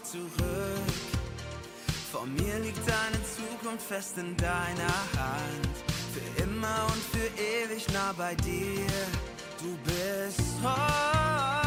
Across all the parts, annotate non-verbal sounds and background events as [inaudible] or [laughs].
nicht zurück. Vor mir liegt deine Zukunft fest in deiner Hand. Für immer und für ewig nah bei dir. Du bist treu.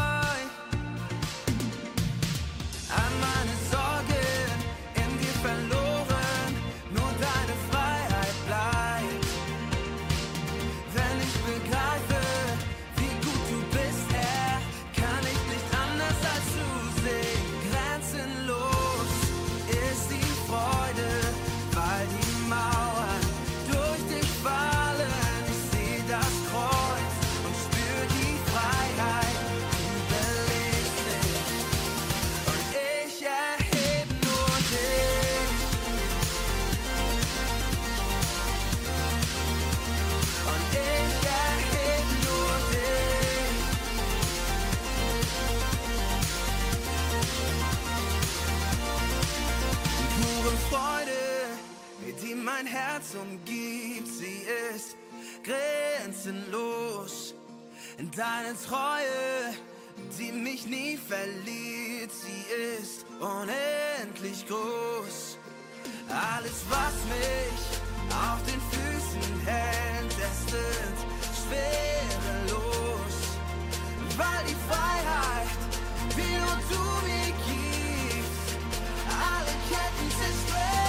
Umgibt, sie ist grenzenlos. Deine Treue, die mich nie verliert, sie ist unendlich groß. Alles, was mich auf den Füßen hält, es sind schwerelos. Weil die Freiheit, die nur du mir gibst, alle Ketten zersprengt.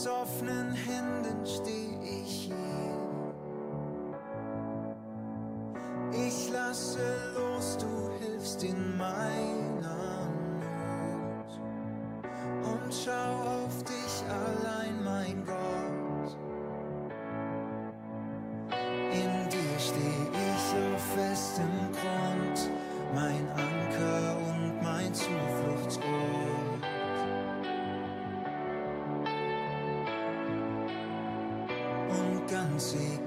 Mit offenen Händen steh ich hier. Ich lasse los, du hilfst in meiner Not. Und schau auf dich allein, mein Gott. In dir steh ich auf festem Grund, mein Anker Und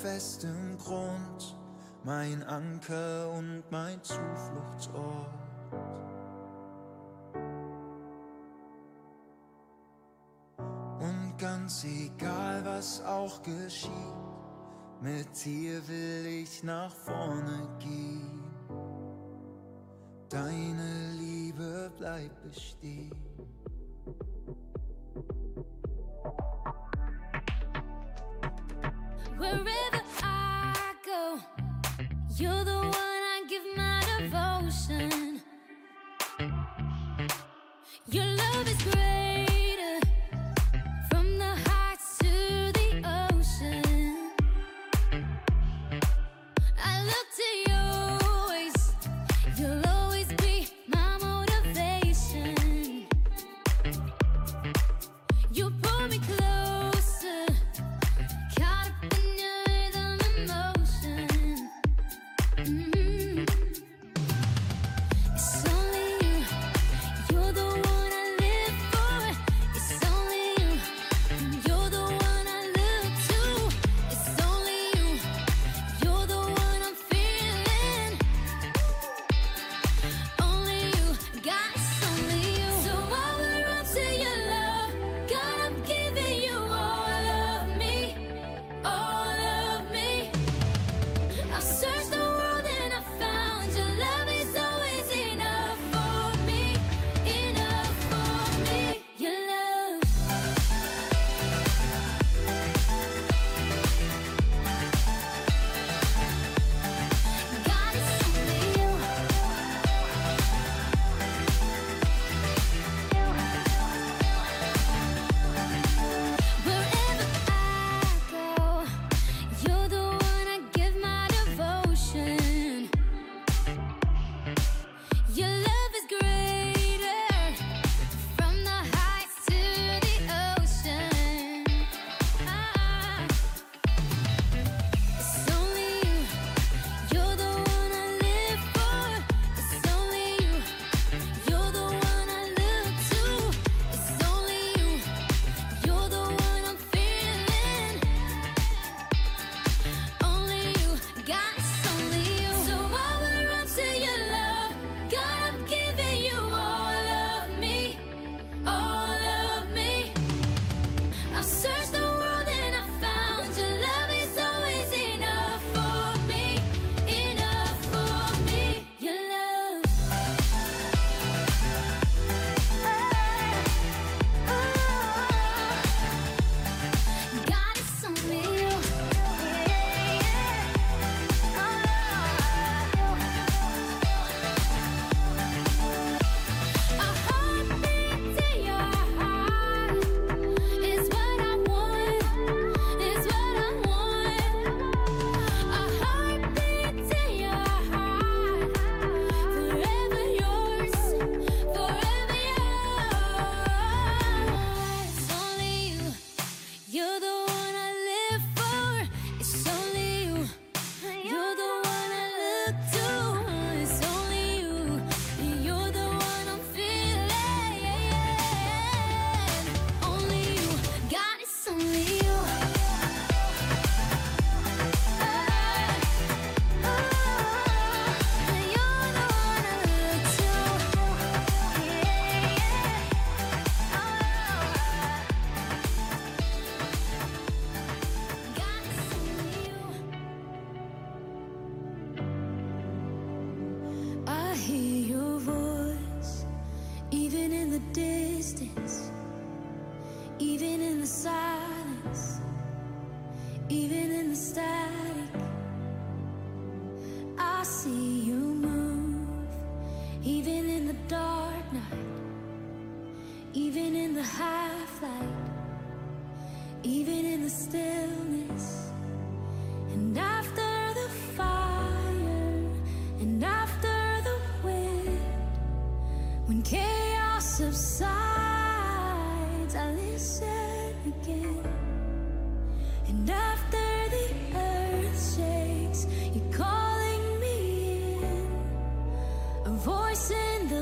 festem Grund, mein Anker und mein Zufluchtsort. Und ganz egal, was auch geschieht, mit dir will ich nach vorne gehen. Deine Liebe bleibt bestehen. wherever I go. You're the one I give my devotion. Your love is great.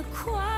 quiet.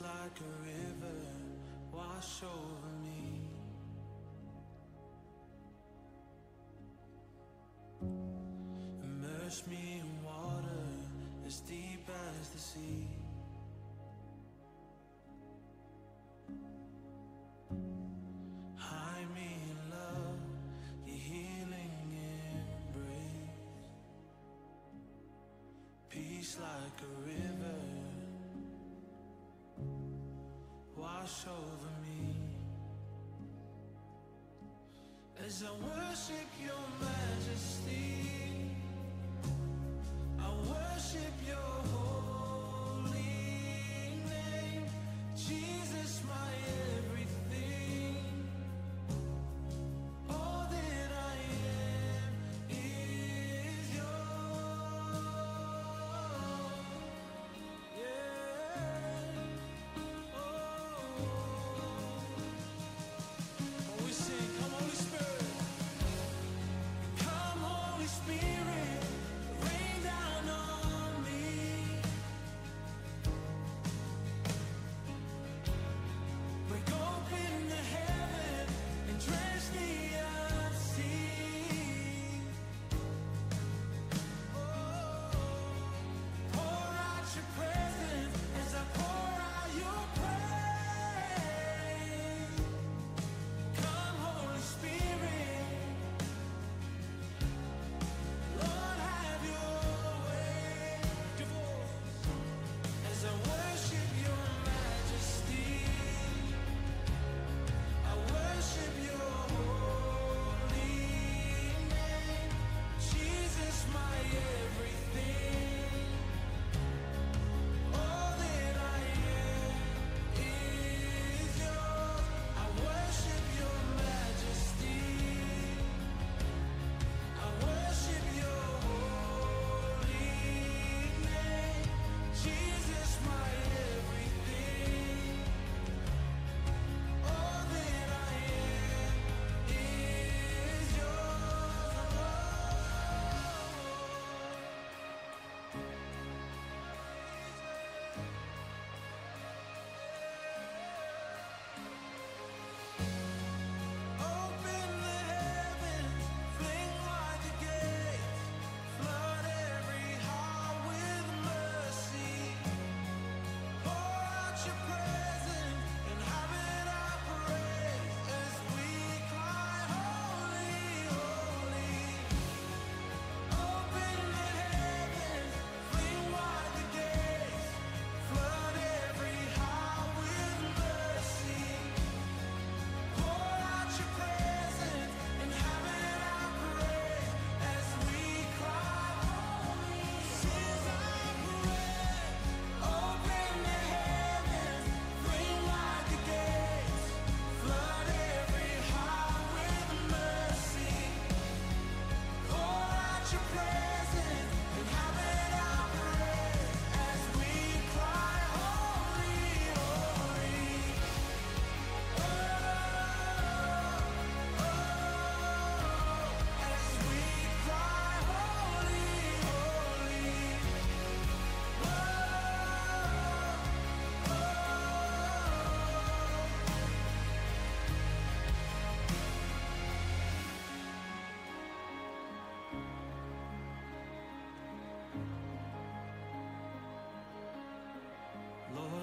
like a river wash over me. Immerse me in water as deep as the sea. Hide me in love, your healing embrace. Peace like a wash over me. As I worship your majesty I worship your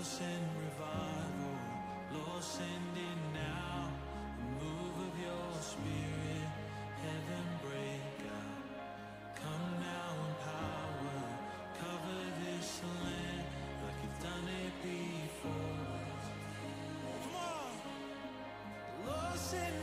send revival, Lord, send it now. The move of your spirit, heaven break out. Come now in power, cover this land like you've done it before. Come on, Lord, send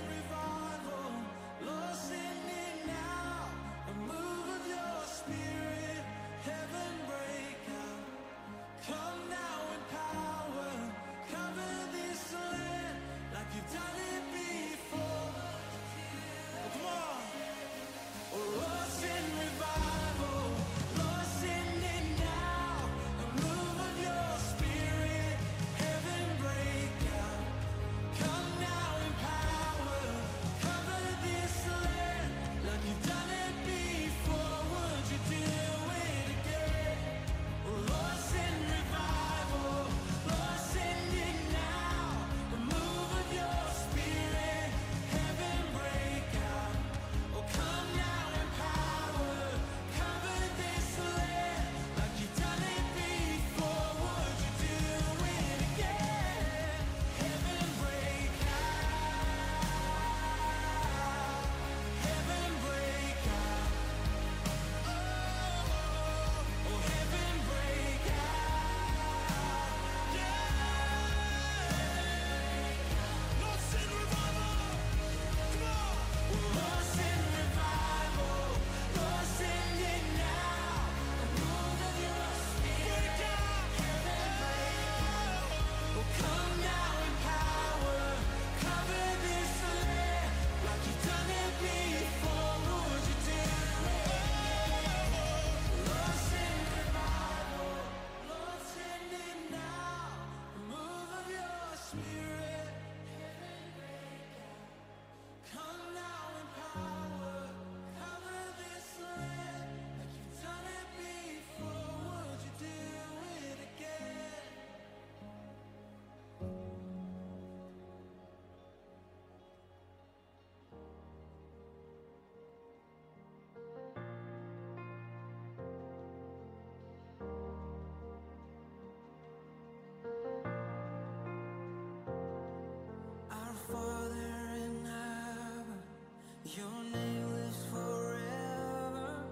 Your name lives forever.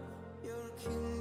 Your kingdom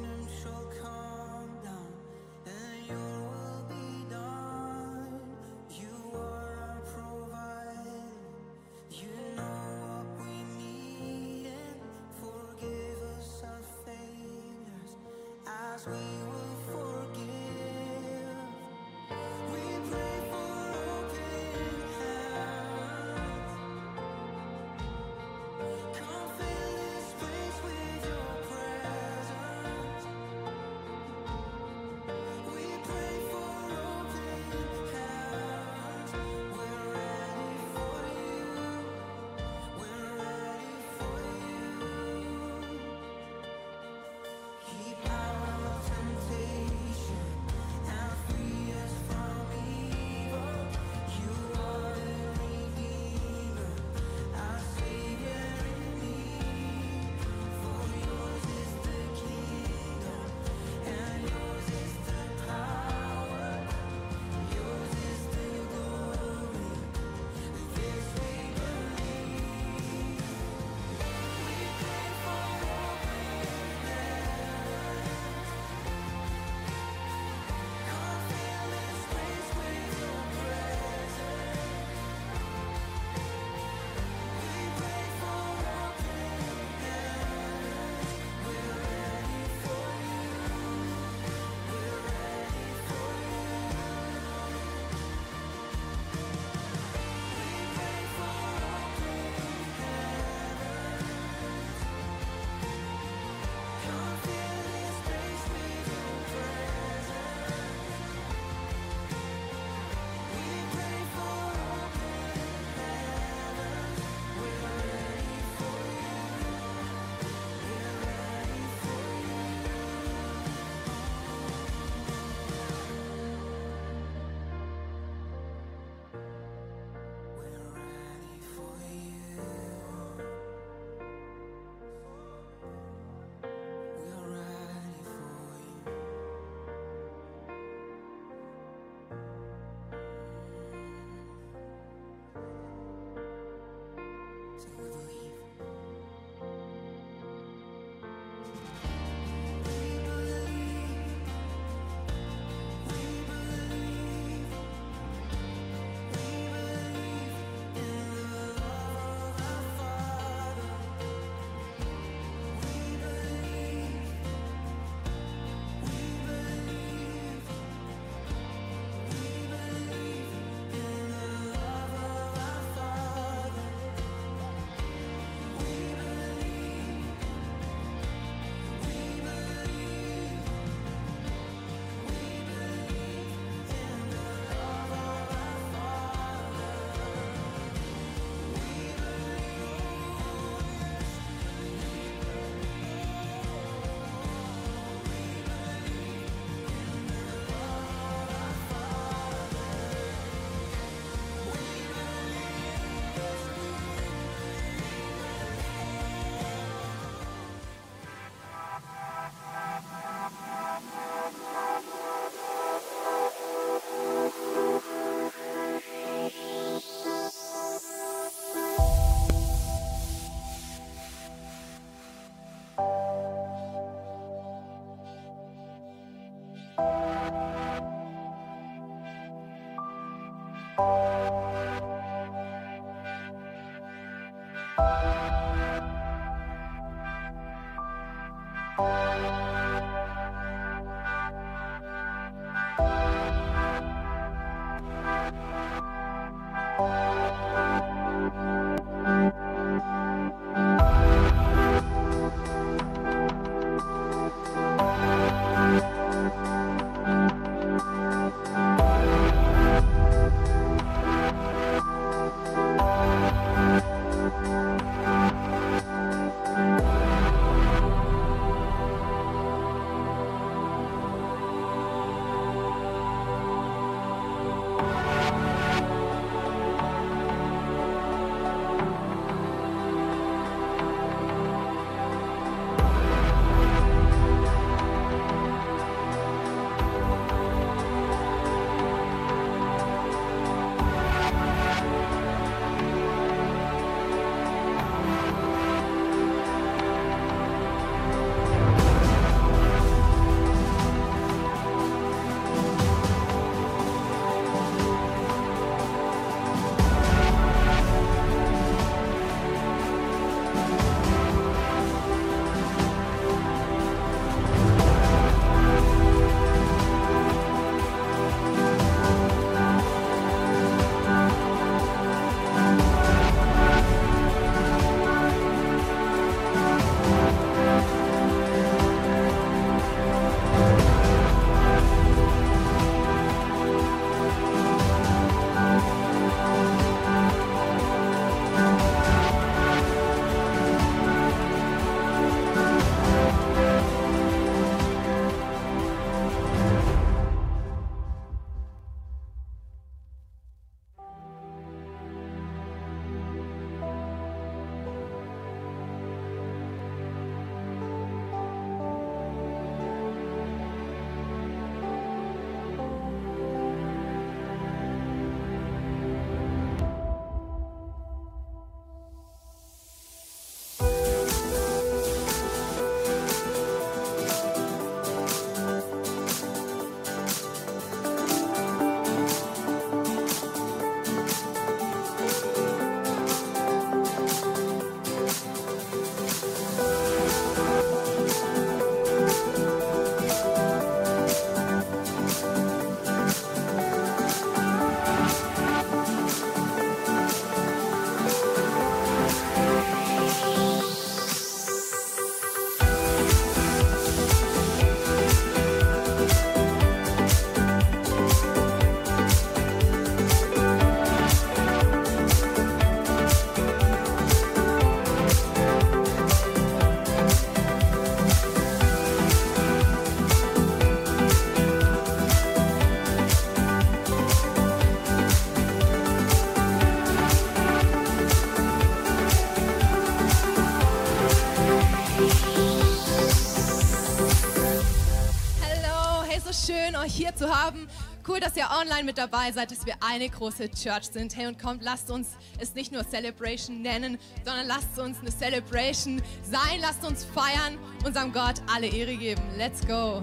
zu haben. Cool, dass ihr online mit dabei seid, dass wir eine große Church sind. Hey, und kommt, lasst uns es nicht nur Celebration nennen, sondern lasst uns eine Celebration sein. Lasst uns feiern, unserem Gott alle Ehre geben. Let's go.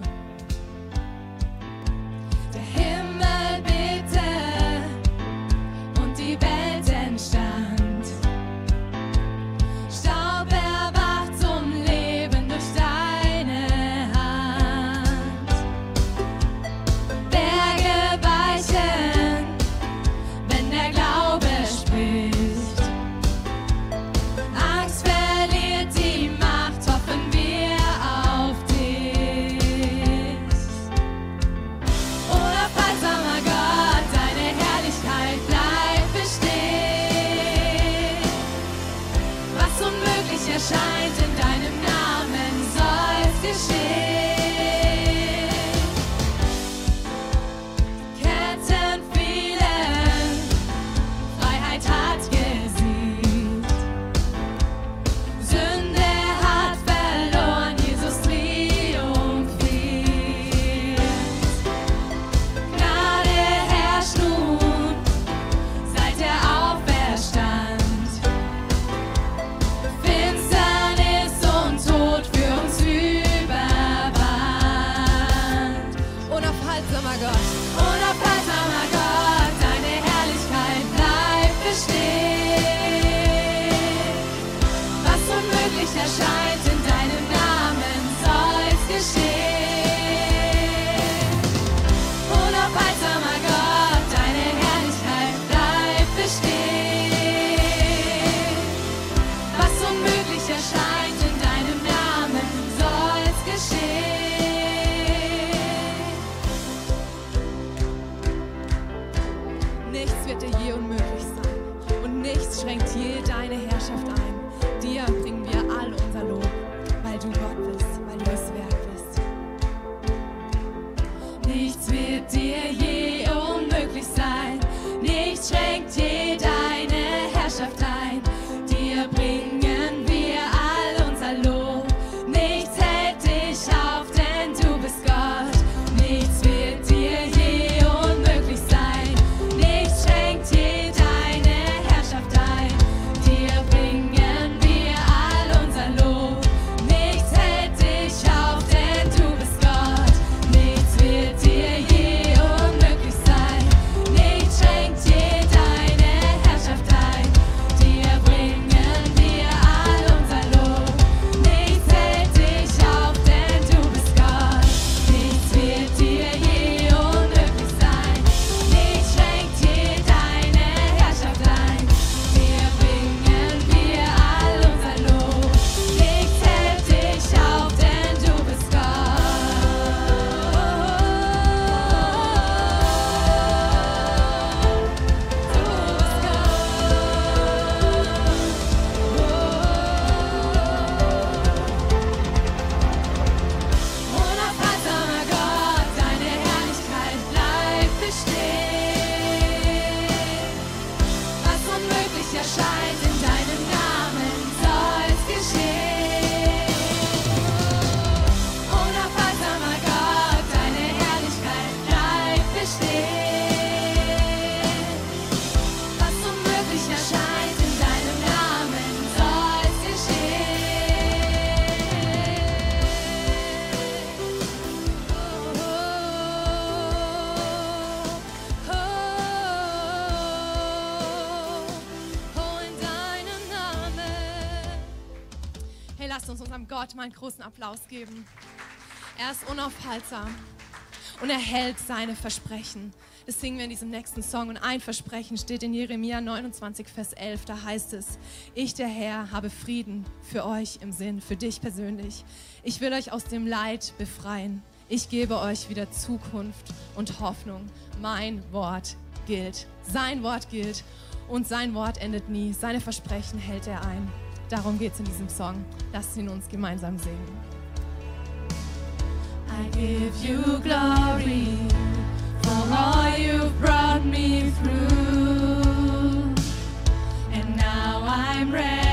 Mal einen großen Applaus geben. Er ist unaufhaltsam und er hält seine Versprechen. Das singen wir in diesem nächsten Song. Und ein Versprechen steht in Jeremia 29, Vers 11. Da heißt es, ich, der Herr, habe Frieden für euch im Sinn, für dich persönlich. Ich will euch aus dem Leid befreien. Ich gebe euch wieder Zukunft und Hoffnung. Mein Wort gilt. Sein Wort gilt. Und sein Wort endet nie. Seine Versprechen hält er ein. Darum geht es in diesem Song. Lasst ihn uns gemeinsam singen. I give you glory for all you've brought me through. And now I'm ready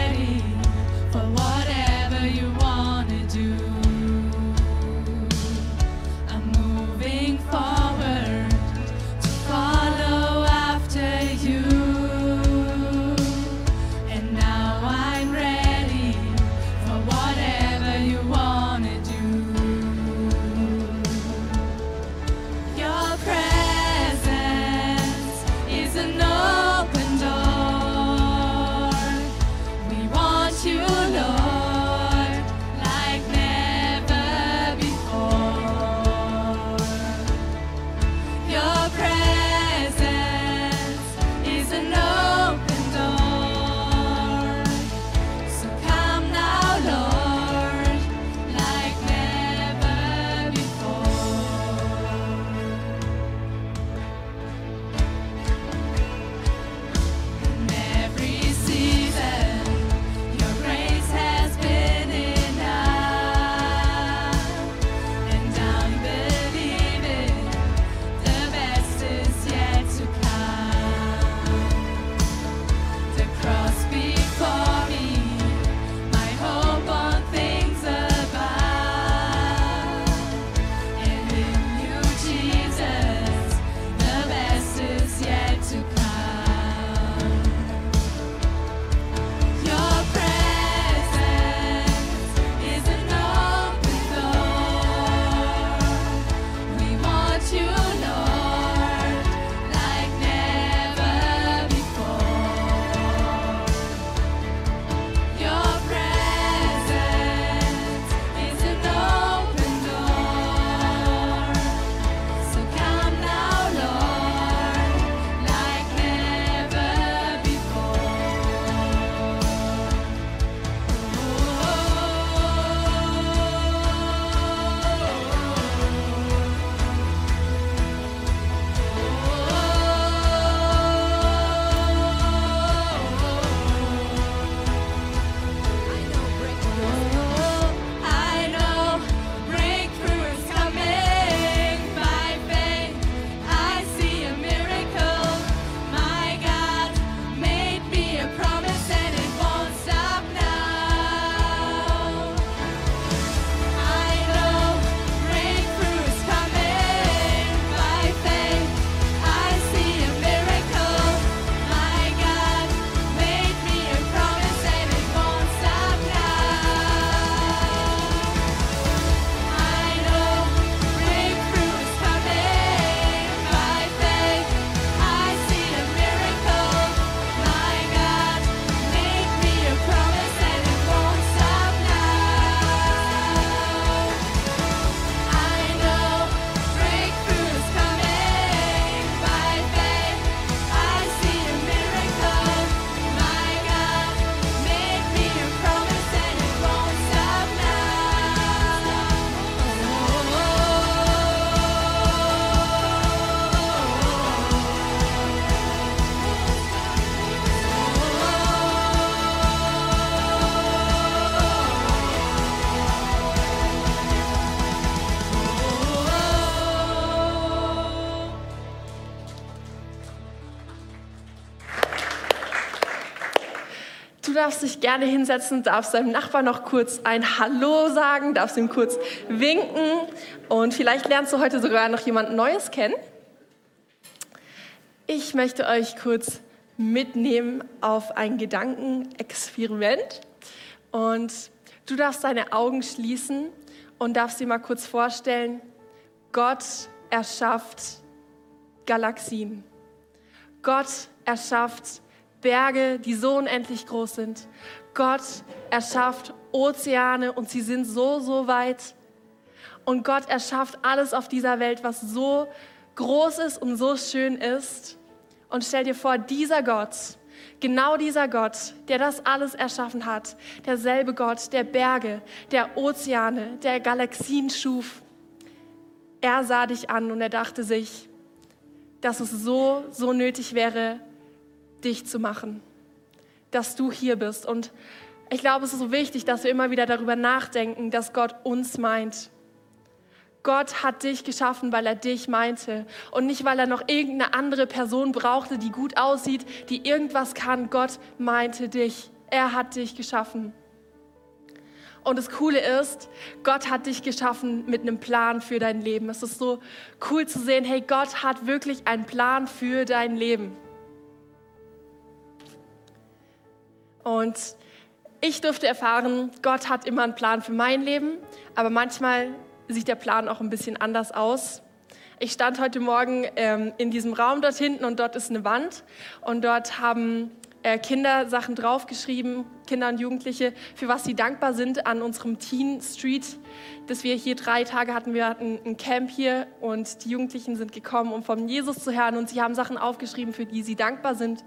darfst dich gerne hinsetzen, darfst deinem Nachbar noch kurz ein Hallo sagen, darfst ihm kurz winken und vielleicht lernst du heute sogar noch jemand Neues kennen. Ich möchte euch kurz mitnehmen auf ein Gedankenexperiment und du darfst deine Augen schließen und darfst dir mal kurz vorstellen, Gott erschafft Galaxien. Gott erschafft Berge, die so unendlich groß sind. Gott erschafft Ozeane und sie sind so, so weit. Und Gott erschafft alles auf dieser Welt, was so groß ist und so schön ist. Und stell dir vor, dieser Gott, genau dieser Gott, der das alles erschaffen hat, derselbe Gott, der Berge, der Ozeane, der Galaxien schuf, er sah dich an und er dachte sich, dass es so, so nötig wäre, dich zu machen, dass du hier bist. Und ich glaube, es ist so wichtig, dass wir immer wieder darüber nachdenken, dass Gott uns meint. Gott hat dich geschaffen, weil er dich meinte und nicht, weil er noch irgendeine andere Person brauchte, die gut aussieht, die irgendwas kann. Gott meinte dich. Er hat dich geschaffen. Und das Coole ist, Gott hat dich geschaffen mit einem Plan für dein Leben. Es ist so cool zu sehen, hey, Gott hat wirklich einen Plan für dein Leben. Und ich durfte erfahren, Gott hat immer einen Plan für mein Leben, aber manchmal sieht der Plan auch ein bisschen anders aus. Ich stand heute Morgen ähm, in diesem Raum dort hinten und dort ist eine Wand und dort haben äh, Kinder Sachen draufgeschrieben, Kinder und Jugendliche, für was sie dankbar sind an unserem Teen Street, dass wir hier drei Tage hatten. Wir hatten ein Camp hier und die Jugendlichen sind gekommen, um von Jesus zu hören und sie haben Sachen aufgeschrieben, für die sie dankbar sind.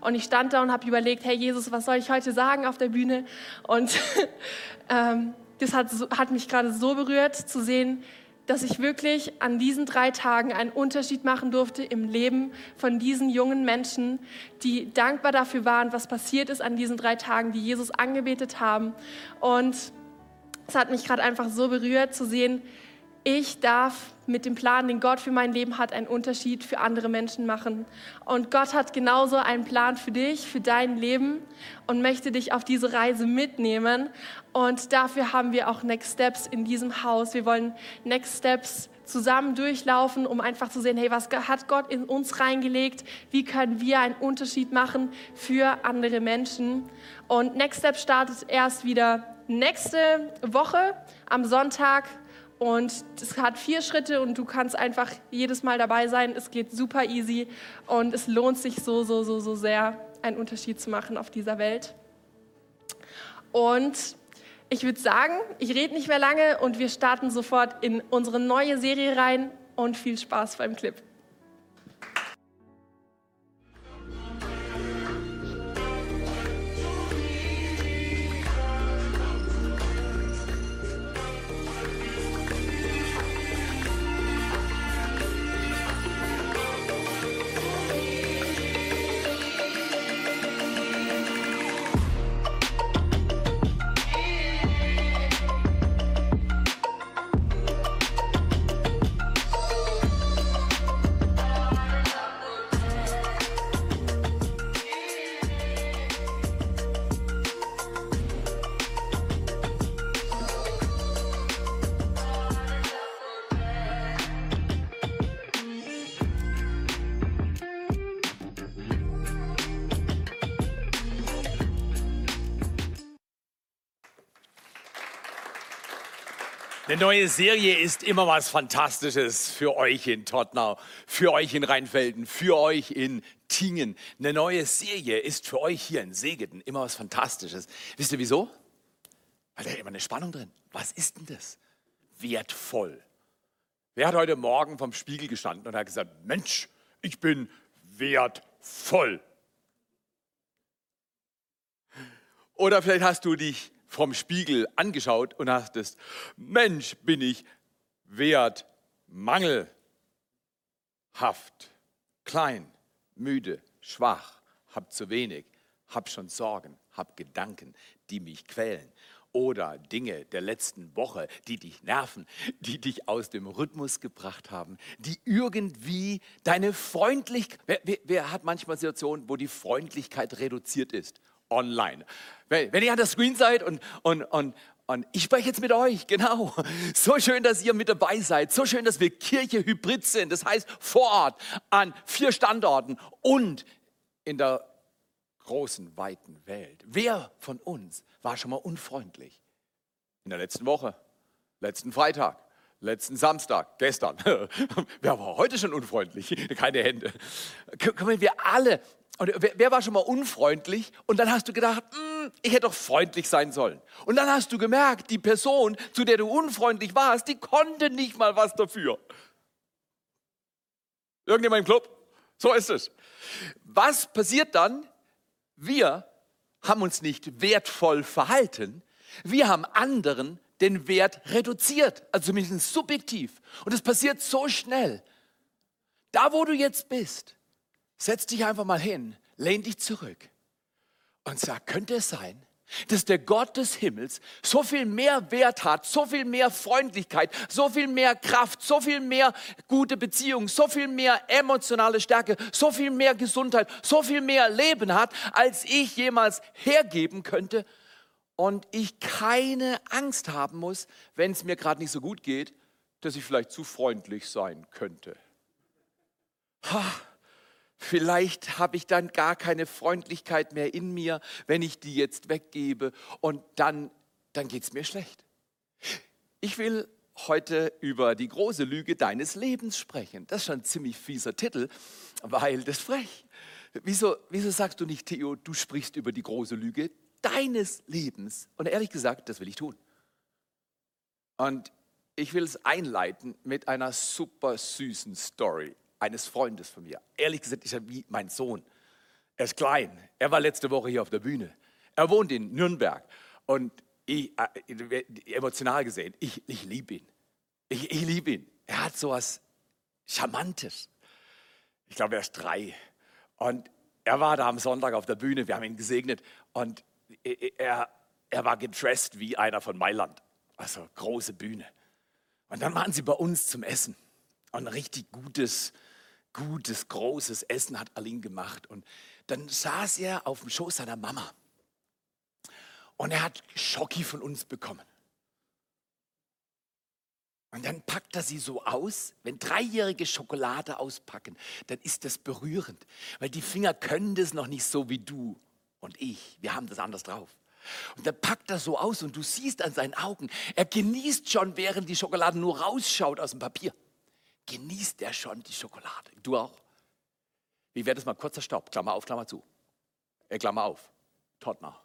Und ich stand da und habe überlegt, hey Jesus, was soll ich heute sagen auf der Bühne? Und [laughs] ähm, das hat, hat mich gerade so berührt zu sehen, dass ich wirklich an diesen drei Tagen einen Unterschied machen durfte im Leben von diesen jungen Menschen, die dankbar dafür waren, was passiert ist an diesen drei Tagen, die Jesus angebetet haben. Und es hat mich gerade einfach so berührt zu sehen, ich darf mit dem Plan, den Gott für mein Leben hat, einen Unterschied für andere Menschen machen. Und Gott hat genauso einen Plan für dich, für dein Leben und möchte dich auf diese Reise mitnehmen. Und dafür haben wir auch Next Steps in diesem Haus. Wir wollen Next Steps zusammen durchlaufen, um einfach zu sehen, hey, was hat Gott in uns reingelegt? Wie können wir einen Unterschied machen für andere Menschen? Und Next Step startet erst wieder nächste Woche am Sonntag und es hat vier Schritte und du kannst einfach jedes Mal dabei sein. Es geht super easy und es lohnt sich so, so, so, so sehr, einen Unterschied zu machen auf dieser Welt. Und ich würde sagen, ich rede nicht mehr lange und wir starten sofort in unsere neue Serie rein und viel Spaß beim Clip. Neue Serie ist immer was Fantastisches für euch in Tottenau, für euch in Rheinfelden, für euch in Tingen. Eine neue Serie ist für euch hier in Segeten immer was Fantastisches. Wisst ihr wieso? Weil da immer eine Spannung drin. Was ist denn das? Wertvoll. Wer hat heute Morgen vom Spiegel gestanden und hat gesagt, Mensch, ich bin wertvoll? Oder vielleicht hast du dich vom Spiegel angeschaut und dachtest, Mensch, bin ich wert, mangelhaft, klein, müde, schwach, hab zu wenig, hab schon Sorgen, hab Gedanken, die mich quälen. Oder Dinge der letzten Woche, die dich nerven, die dich aus dem Rhythmus gebracht haben, die irgendwie deine Freundlichkeit, wer, wer hat manchmal Situationen, wo die Freundlichkeit reduziert ist? Online. Wenn, ihr an der Screen seid und, und, und, und ich spreche jetzt mit euch, genau. [laughs] So schön, dass ihr mit dabei seid. So schön, dass wir Kirche hybrid sind. Das heißt, vor Ort an vier Standorten und in der großen, weiten Welt. Wer von uns war schon mal unfreundlich? In der letzten Woche, letzten Freitag, letzten Samstag, gestern. [laughs] Wer war heute schon unfreundlich? [laughs] Keine Hände. Können wir alle. Und wer, war schon mal unfreundlich? Und dann hast du gedacht, "Hm, ich hätte doch freundlich sein sollen. Und dann hast du gemerkt, die Person, zu der du unfreundlich warst, die konnte nicht mal was dafür. Irgendjemand im Club? So ist es. Was passiert dann? Wir haben uns nicht wertvoll verhalten. Wir haben anderen den Wert reduziert, also zumindest subjektiv. Und es passiert so schnell. Da, wo du jetzt bist, setz dich einfach mal hin, lehn dich zurück und sag, könnte es sein, dass der Gott des Himmels so viel mehr Wert hat, so viel mehr Freundlichkeit, so viel mehr Kraft, so viel mehr gute Beziehungen, so viel mehr emotionale Stärke, so viel mehr Gesundheit, so viel mehr Leben hat, als ich jemals hergeben könnte und ich keine Angst haben muss, wenn es mir gerade nicht so gut geht, dass ich vielleicht zu freundlich sein könnte. Ha, Vielleicht habe ich dann gar keine Freundlichkeit mehr in mir, wenn ich die jetzt weggebe und dann, dann geht es mir schlecht. Ich will heute über die große Lüge deines Lebens sprechen. Das ist schon ein ziemlich fieser Titel, weil das frech. Wieso, wieso sagst du nicht, Theo, du sprichst über die große Lüge deines Lebens? Und ehrlich gesagt, das will ich tun. Und ich will es einleiten mit einer super süßen Story eines Freundes von mir. Ehrlich gesagt, ist er wie mein Sohn. Er ist klein. Er war letzte Woche hier auf der Bühne. Er wohnt in Nürnberg. Und ich, äh, emotional gesehen, ich, ich liebe ihn. Ich, ich liebe ihn. Er hat so was Charmantes. Ich glaube, er ist drei. Und er war da am Sonntag auf der Bühne. Wir haben ihn gesegnet. Und er, er war gedressed wie einer von Mailand. Also große Bühne. Und dann waren sie bei uns zum Essen. Und ein richtig gutes, gutes, großes Essen hat Aline gemacht. Und dann saß er auf dem Schoß seiner Mama. Und er hat Schocki von uns bekommen. Und dann packt er sie so aus. Wenn Dreijährige Schokolade auspacken, dann ist das berührend. Weil die Finger können das noch nicht so wie du und ich. Wir haben das anders drauf. Und dann packt er so aus und du siehst an seinen Augen, er genießt schon, während die Schokolade nur rausschaut aus dem Papier genießt er schon die Schokolade. Du auch? Wie wäre das mal kurzer Stopp? Klammer auf, Klammer zu. Äh, Klammer auf. Totner.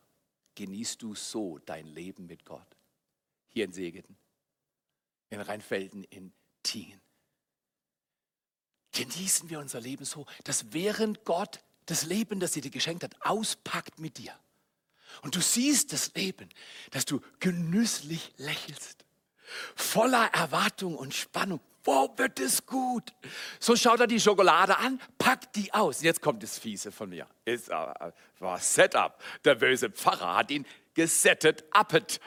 Genießt du so dein Leben mit Gott? Hier in Segeten, in Rheinfelden, in Tingen. Genießen wir unser Leben so, dass während Gott das Leben, das er dir geschenkt hat, auspackt mit dir. Und du siehst das Leben, dass du genüsslich lächelst, voller Erwartung und Spannung. Wo wird es gut? So schaut er die Schokolade an, packt die aus. Jetzt kommt das Fiese von mir. Ist, war Setup. Der böse Pfarrer hat ihn gesettet, appet.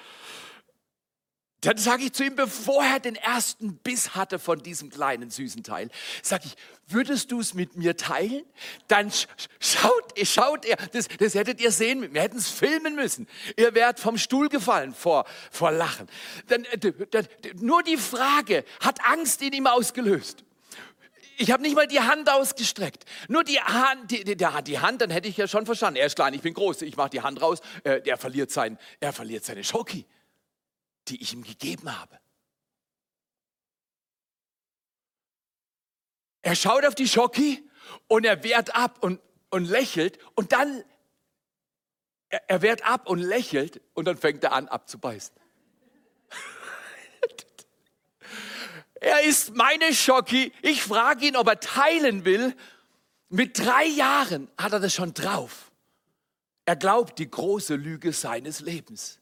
Dann sage ich zu ihm, bevor er den ersten Biss hatte von diesem kleinen süßen Teil, sage ich, würdest du es mit mir teilen? Dann schaut, schaut er, das, das hättet ihr sehen, wir hätten es filmen müssen. Ihr wärt vom Stuhl gefallen vor, vor Lachen. Dann, äh, dann, nur die Frage hat Angst in ihm ausgelöst. Ich habe nicht mal die Hand ausgestreckt. Nur die Hand, die, die, die, Hand, dann hätte ich ja schon verstanden. Er ist klein, ich bin groß. Ich mache die Hand raus. Äh, er verliert sein, er verliert seine Schoki die ich ihm gegeben habe. Er schaut auf die Schoki und er wehrt ab und, und lächelt und dann, er, er wehrt ab und lächelt und dann fängt er an abzubeißen. [laughs] er ist meine Schoki. Ich frage ihn, ob er teilen will. Mit drei Jahren hat er das schon drauf. Er glaubt die große Lüge seines Lebens.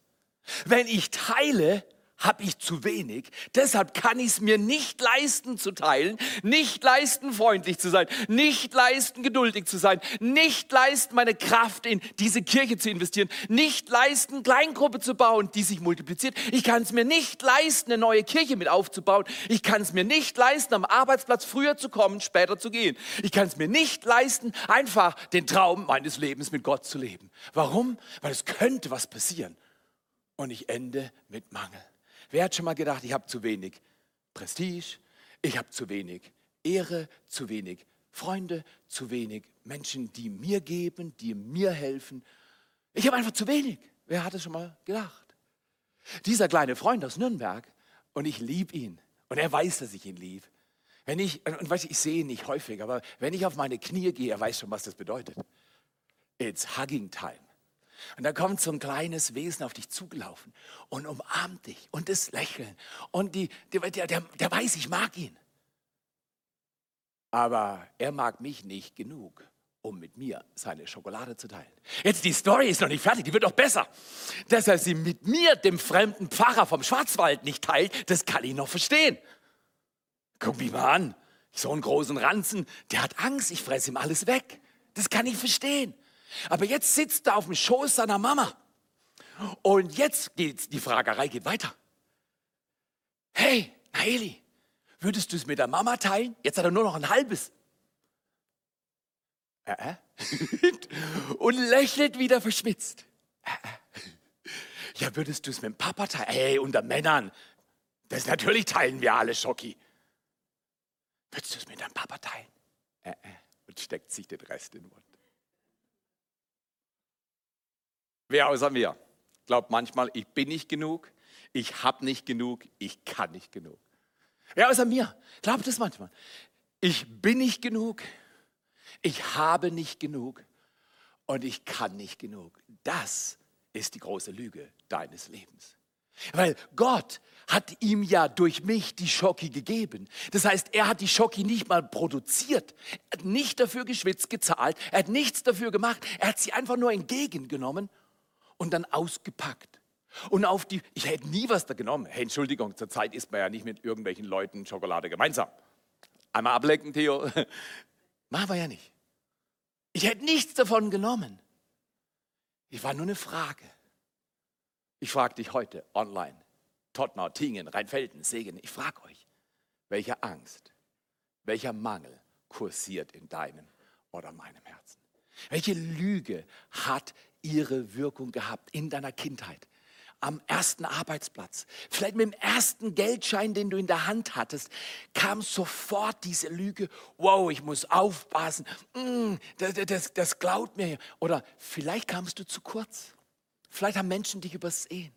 Wenn ich teile, habe ich zu wenig. Deshalb kann ich es mir nicht leisten zu teilen, nicht leisten freundlich zu sein, nicht leisten geduldig zu sein, nicht leisten meine Kraft in diese Kirche zu investieren, nicht leisten Kleingruppe zu bauen, die sich multipliziert. Ich kann es mir nicht leisten, eine neue Kirche mit aufzubauen. Ich kann es mir nicht leisten, am Arbeitsplatz früher zu kommen, später zu gehen. Ich kann es mir nicht leisten, einfach den Traum meines Lebens mit Gott zu leben. Warum? Weil es könnte was passieren und ich ende mit Mangel. Wer hat schon mal gedacht, ich habe zu wenig Prestige, ich habe zu wenig Ehre, zu wenig Freunde, zu wenig Menschen, die mir geben, die mir helfen. Ich habe einfach zu wenig. Wer hat es schon mal gedacht? Dieser kleine Freund aus Nürnberg, und ich liebe ihn, und er weiß, dass ich ihn liebe. Wenn ich, und weiß ich, ich sehe ihn nicht häufig, aber wenn ich auf meine Knie gehe, er weiß schon, was das bedeutet. It's hugging time. Und da kommt so ein kleines Wesen auf dich zugelaufen und umarmt dich und das Lächeln. Und die, der, der, der weiß, ich mag ihn. Aber er mag mich nicht genug, um mit mir seine Schokolade zu teilen. Jetzt die Story ist noch nicht fertig, die wird noch besser. Dass er sie mit mir, dem fremden Pfarrer vom Schwarzwald, nicht teilt, das kann ich noch verstehen. Guck mich mal an. So einen großen Ranzen, der hat Angst, ich fresse ihm alles weg. Das kann ich verstehen. Aber jetzt sitzt er auf dem Schoß seiner Mama. Und jetzt geht die Fragerei geht weiter. Hey, Naeli, würdest du es mit der Mama teilen? Jetzt hat er nur noch ein halbes. Äh, äh. [laughs] Und lächelt wieder verschmitzt. Äh, äh. ja, würdest du es mit dem Papa teilen? Hey, unter Männern. Das natürlich teilen wir alle, Schocki. Würdest du es mit deinem Papa teilen? Äh, äh. Und steckt sich den Rest in den Mund. Wer außer mir glaubt manchmal, ich bin nicht genug, ich habe nicht genug, ich kann nicht genug. Wer außer mir glaubt es manchmal. Ich bin nicht genug, ich habe nicht genug und ich kann nicht genug. Das ist die große Lüge deines Lebens. Weil Gott hat ihm ja durch mich die Schocki gegeben. Das heißt, er hat die Schocki nicht mal produziert. Er hat nicht dafür geschwitzt, gezahlt. Er hat nichts dafür gemacht. Er hat sie einfach nur entgegengenommen und dann ausgepackt. Und auf die, ich hätte nie was da genommen. Hey, Entschuldigung, zurzeit isst man ja nicht mit irgendwelchen Leuten Schokolade gemeinsam. Einmal ablecken, Theo. [laughs] Machen wir ja nicht. Ich hätte nichts davon genommen. Ich war nur eine Frage. Ich frage dich heute online. Tottenau, Tingen, Rheinfelden, Segen. Ich frage euch, welche Angst, welcher Mangel kursiert in deinem oder meinem Herzen? Welche Lüge hat ihre Wirkung gehabt in deiner Kindheit? Am ersten Arbeitsplatz, vielleicht mit dem ersten Geldschein, den du in der Hand hattest, kam sofort diese Lüge, wow, ich muss aufpassen, mm, das, das, das klaut mir. Oder vielleicht kamst du zu kurz. Vielleicht haben Menschen dich übersehen.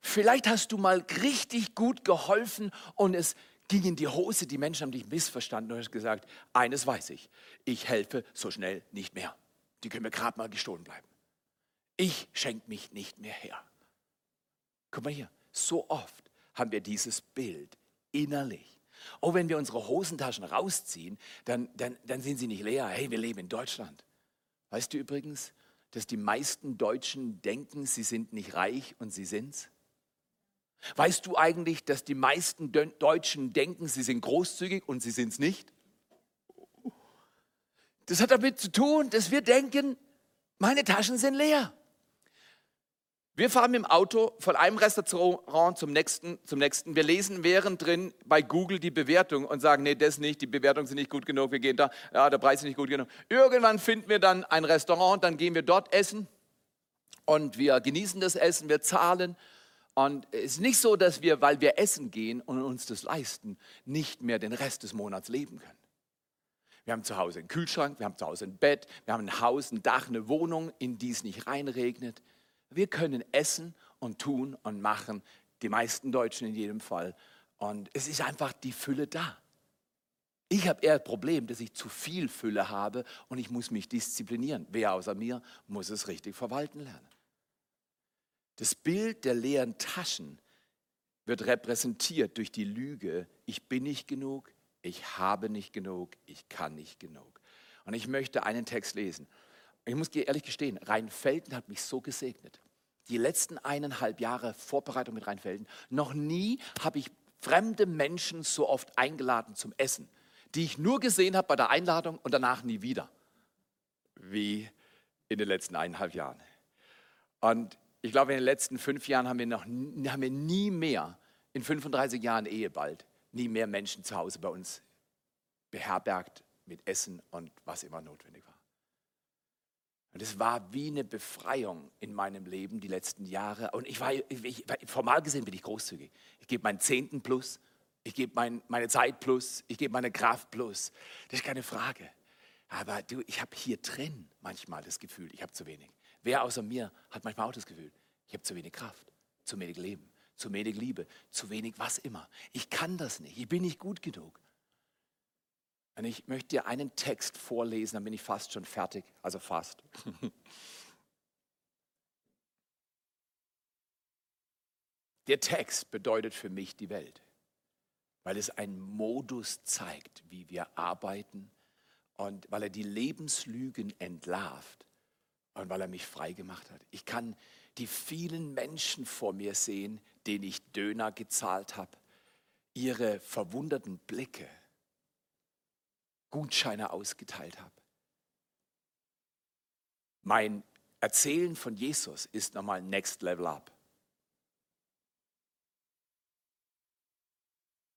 Vielleicht hast du mal richtig gut geholfen und es ging in die Hose, die Menschen haben dich missverstanden und hast gesagt, eines weiß ich, ich helfe so schnell nicht mehr. Die können mir gerade mal gestohlen bleiben. Ich schenke mich nicht mehr her. Guck mal hier, so oft haben wir dieses Bild innerlich. Oh, wenn wir unsere Hosentaschen rausziehen, dann, dann, dann sind sie nicht leer. Hey, wir leben in Deutschland. Weißt du übrigens, dass die meisten Deutschen denken, sie sind nicht reich und sie sind's? Weißt du eigentlich, dass die meisten Deutschen denken, sie sind großzügig und sie sind es nicht? Das hat damit zu tun, dass wir denken, meine Taschen sind leer. Wir fahren mit dem Auto von einem Restaurant zum nächsten, zum nächsten. Wir lesen während drin bei Google die Bewertung und sagen, nee, das nicht, die Bewertungen sind nicht gut genug, wir gehen da, ja, der Preis ist nicht gut genug. Irgendwann finden wir dann ein Restaurant, dann gehen wir dort essen und wir genießen das Essen, wir zahlen. Und es ist nicht so, dass wir, weil wir essen gehen und uns das leisten, nicht mehr den Rest des Monats leben können. Wir haben zu Hause einen Kühlschrank, wir haben zu Hause ein Bett, wir haben ein Haus, ein Dach, eine Wohnung, in die es nicht reinregnet. Wir können essen und tun und machen, die meisten Deutschen in jedem Fall. Und es ist einfach die Fülle da. Ich habe eher das Problem, dass ich zu viel Fülle habe und ich muss mich disziplinieren. Wer außer mir muss es richtig verwalten lernen. Das Bild der leeren Taschen wird repräsentiert durch die Lüge, ich bin nicht genug, ich habe nicht genug, ich kann nicht genug. Und ich möchte einen Text lesen. Ich muss ehrlich gestehen, Rheinfelden hat mich so gesegnet. die letzten eineinhalb Jahre Vorbereitung mit Rheinfelden, noch nie habe ich fremde Menschen so oft eingeladen zum Essen, die ich nur gesehen habe bei der Einladung und danach nie wieder, wie in den letzten eineinhalb Jahren. Und ich glaube, in den letzten fünf Jahren haben wir, noch, haben wir nie mehr, in 35 Jahren Ehe bald, nie mehr Menschen zu Hause bei uns beherbergt mit Essen und was immer notwendig war. Und es war wie eine Befreiung in meinem Leben die letzten Jahre. Und ich war, ich, formal gesehen bin ich großzügig. Ich gebe meinen Zehnten plus, ich gebe mein, meine Zeit plus, ich gebe meine Kraft plus. Das ist keine Frage. Aber du, ich habe hier drin manchmal das Gefühl, ich habe zu wenig. Wer außer mir hat manchmal auch das Gefühl, ich habe zu wenig Kraft, zu wenig Leben, zu wenig Liebe, zu wenig was immer. Ich kann das nicht, ich bin nicht gut genug. Und ich möchte dir einen Text vorlesen, dann bin ich fast schon fertig, also fast. [laughs] Der Text bedeutet für mich die Welt, weil es einen Modus zeigt, wie wir arbeiten und weil er die Lebenslügen entlarvt und weil er mich frei gemacht hat. Ich kann die vielen Menschen vor mir sehen, denen ich Döner gezahlt habe, ihre verwunderten Blicke, Gutscheine ausgeteilt habe. Mein Erzählen von Jesus ist nochmal Next Level Up.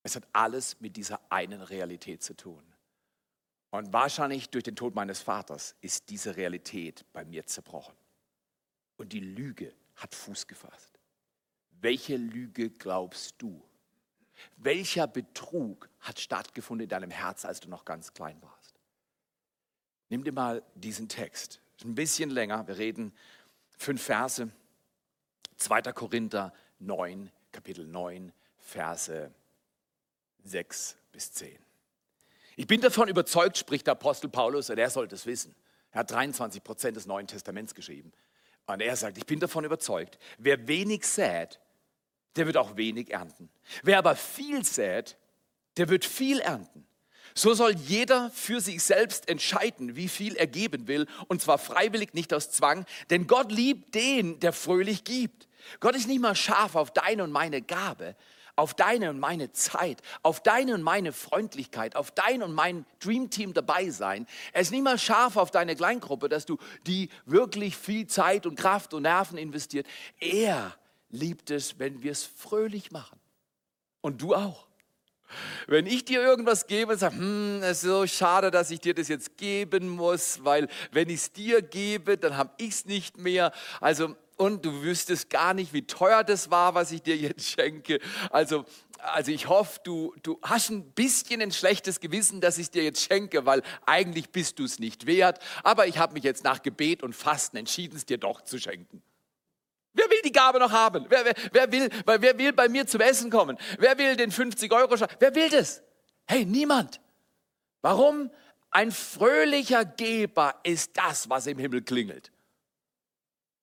Es hat alles mit dieser einen Realität zu tun. Und wahrscheinlich durch den Tod meines Vaters ist diese Realität bei mir zerbrochen. Und die Lüge hat Fuß gefasst. Welche Lüge glaubst du? Welcher Betrug hat stattgefunden in deinem Herz, als du noch ganz klein warst? Nimm dir mal diesen Text. Ein bisschen länger. Wir reden fünf Verse. 2. Korinther 9, Kapitel 9, Verse 6 bis 10. Ich bin davon überzeugt, spricht der Apostel Paulus, und er sollte es wissen. Er hat 23 Prozent des Neuen Testaments geschrieben. Und er sagt, ich bin davon überzeugt, wer wenig sät, der wird auch wenig ernten. Wer aber viel sät, der wird viel ernten. So soll jeder für sich selbst entscheiden, wie viel er geben will, und zwar freiwillig, nicht aus Zwang, denn Gott liebt den, der fröhlich gibt. Gott ist nicht mal scharf auf deine und meine Gabe, auf deine und meine Zeit, auf deine und meine Freundlichkeit, auf dein und mein Dreamteam dabei sein. Er ist nicht mal scharf auf deine Kleingruppe, dass du die wirklich viel Zeit und Kraft und Nerven investiert. Er liebt es, wenn wir es fröhlich machen. Und du auch. Wenn ich dir irgendwas gebe und sage, hm, es ist so schade, dass ich dir das jetzt geben muss, weil wenn ich es dir gebe, dann habe ich es nicht mehr. Also, und du wüsstest gar nicht, wie teuer das war, was ich dir jetzt schenke. Also, also ich hoffe, du, du hast ein bisschen ein schlechtes Gewissen, dass ich dir jetzt schenke, weil eigentlich bist du es nicht wert. Aber ich habe mich jetzt nach Gebet und Fasten entschieden, es dir doch zu schenken. Wer will die Gabe noch haben? Wer, wer, wer, will, wer will bei mir zum Essen kommen? Wer will den 50 Euro Schein? Wer will das? Hey, niemand. Warum? Ein fröhlicher Geber ist das, was im Himmel klingelt.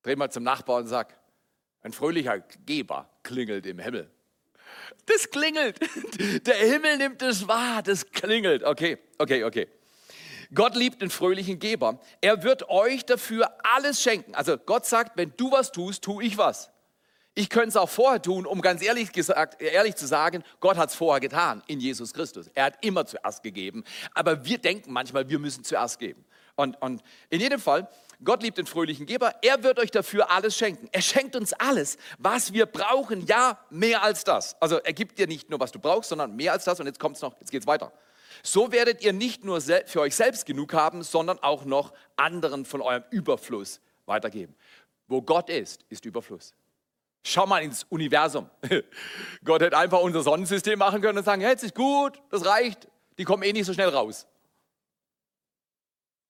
Dreh mal zum Nachbarn und sag, ein fröhlicher Geber klingelt im Himmel. Das klingelt. [laughs] Der Himmel nimmt es wahr. Das klingelt. Okay, okay, okay. Gott liebt den fröhlichen Geber. Er wird euch dafür alles schenken. Also Gott sagt, wenn du was tust, tue ich was. Ich könnte es auch vorher tun, um ganz ehrlich, gesagt, ehrlich zu sagen, Gott hat es vorher getan in Jesus Christus. Er hat immer zuerst gegeben. Aber wir denken manchmal, wir müssen zuerst geben. Und, und in jedem Fall, Gott liebt den fröhlichen Geber. Er wird euch dafür alles schenken. Er schenkt uns alles, was wir brauchen. Ja, mehr als das. Also er gibt dir nicht nur, was du brauchst, sondern mehr als das. Und jetzt kommt es noch, jetzt geht es weiter. So werdet ihr nicht nur für euch selbst genug haben, sondern auch noch anderen von eurem Überfluss weitergeben. Wo Gott ist, ist Überfluss. Schau mal ins Universum. [laughs] Gott hätte einfach unser Sonnensystem machen können und sagen, jetzt ist gut, das reicht, die kommen eh nicht so schnell raus.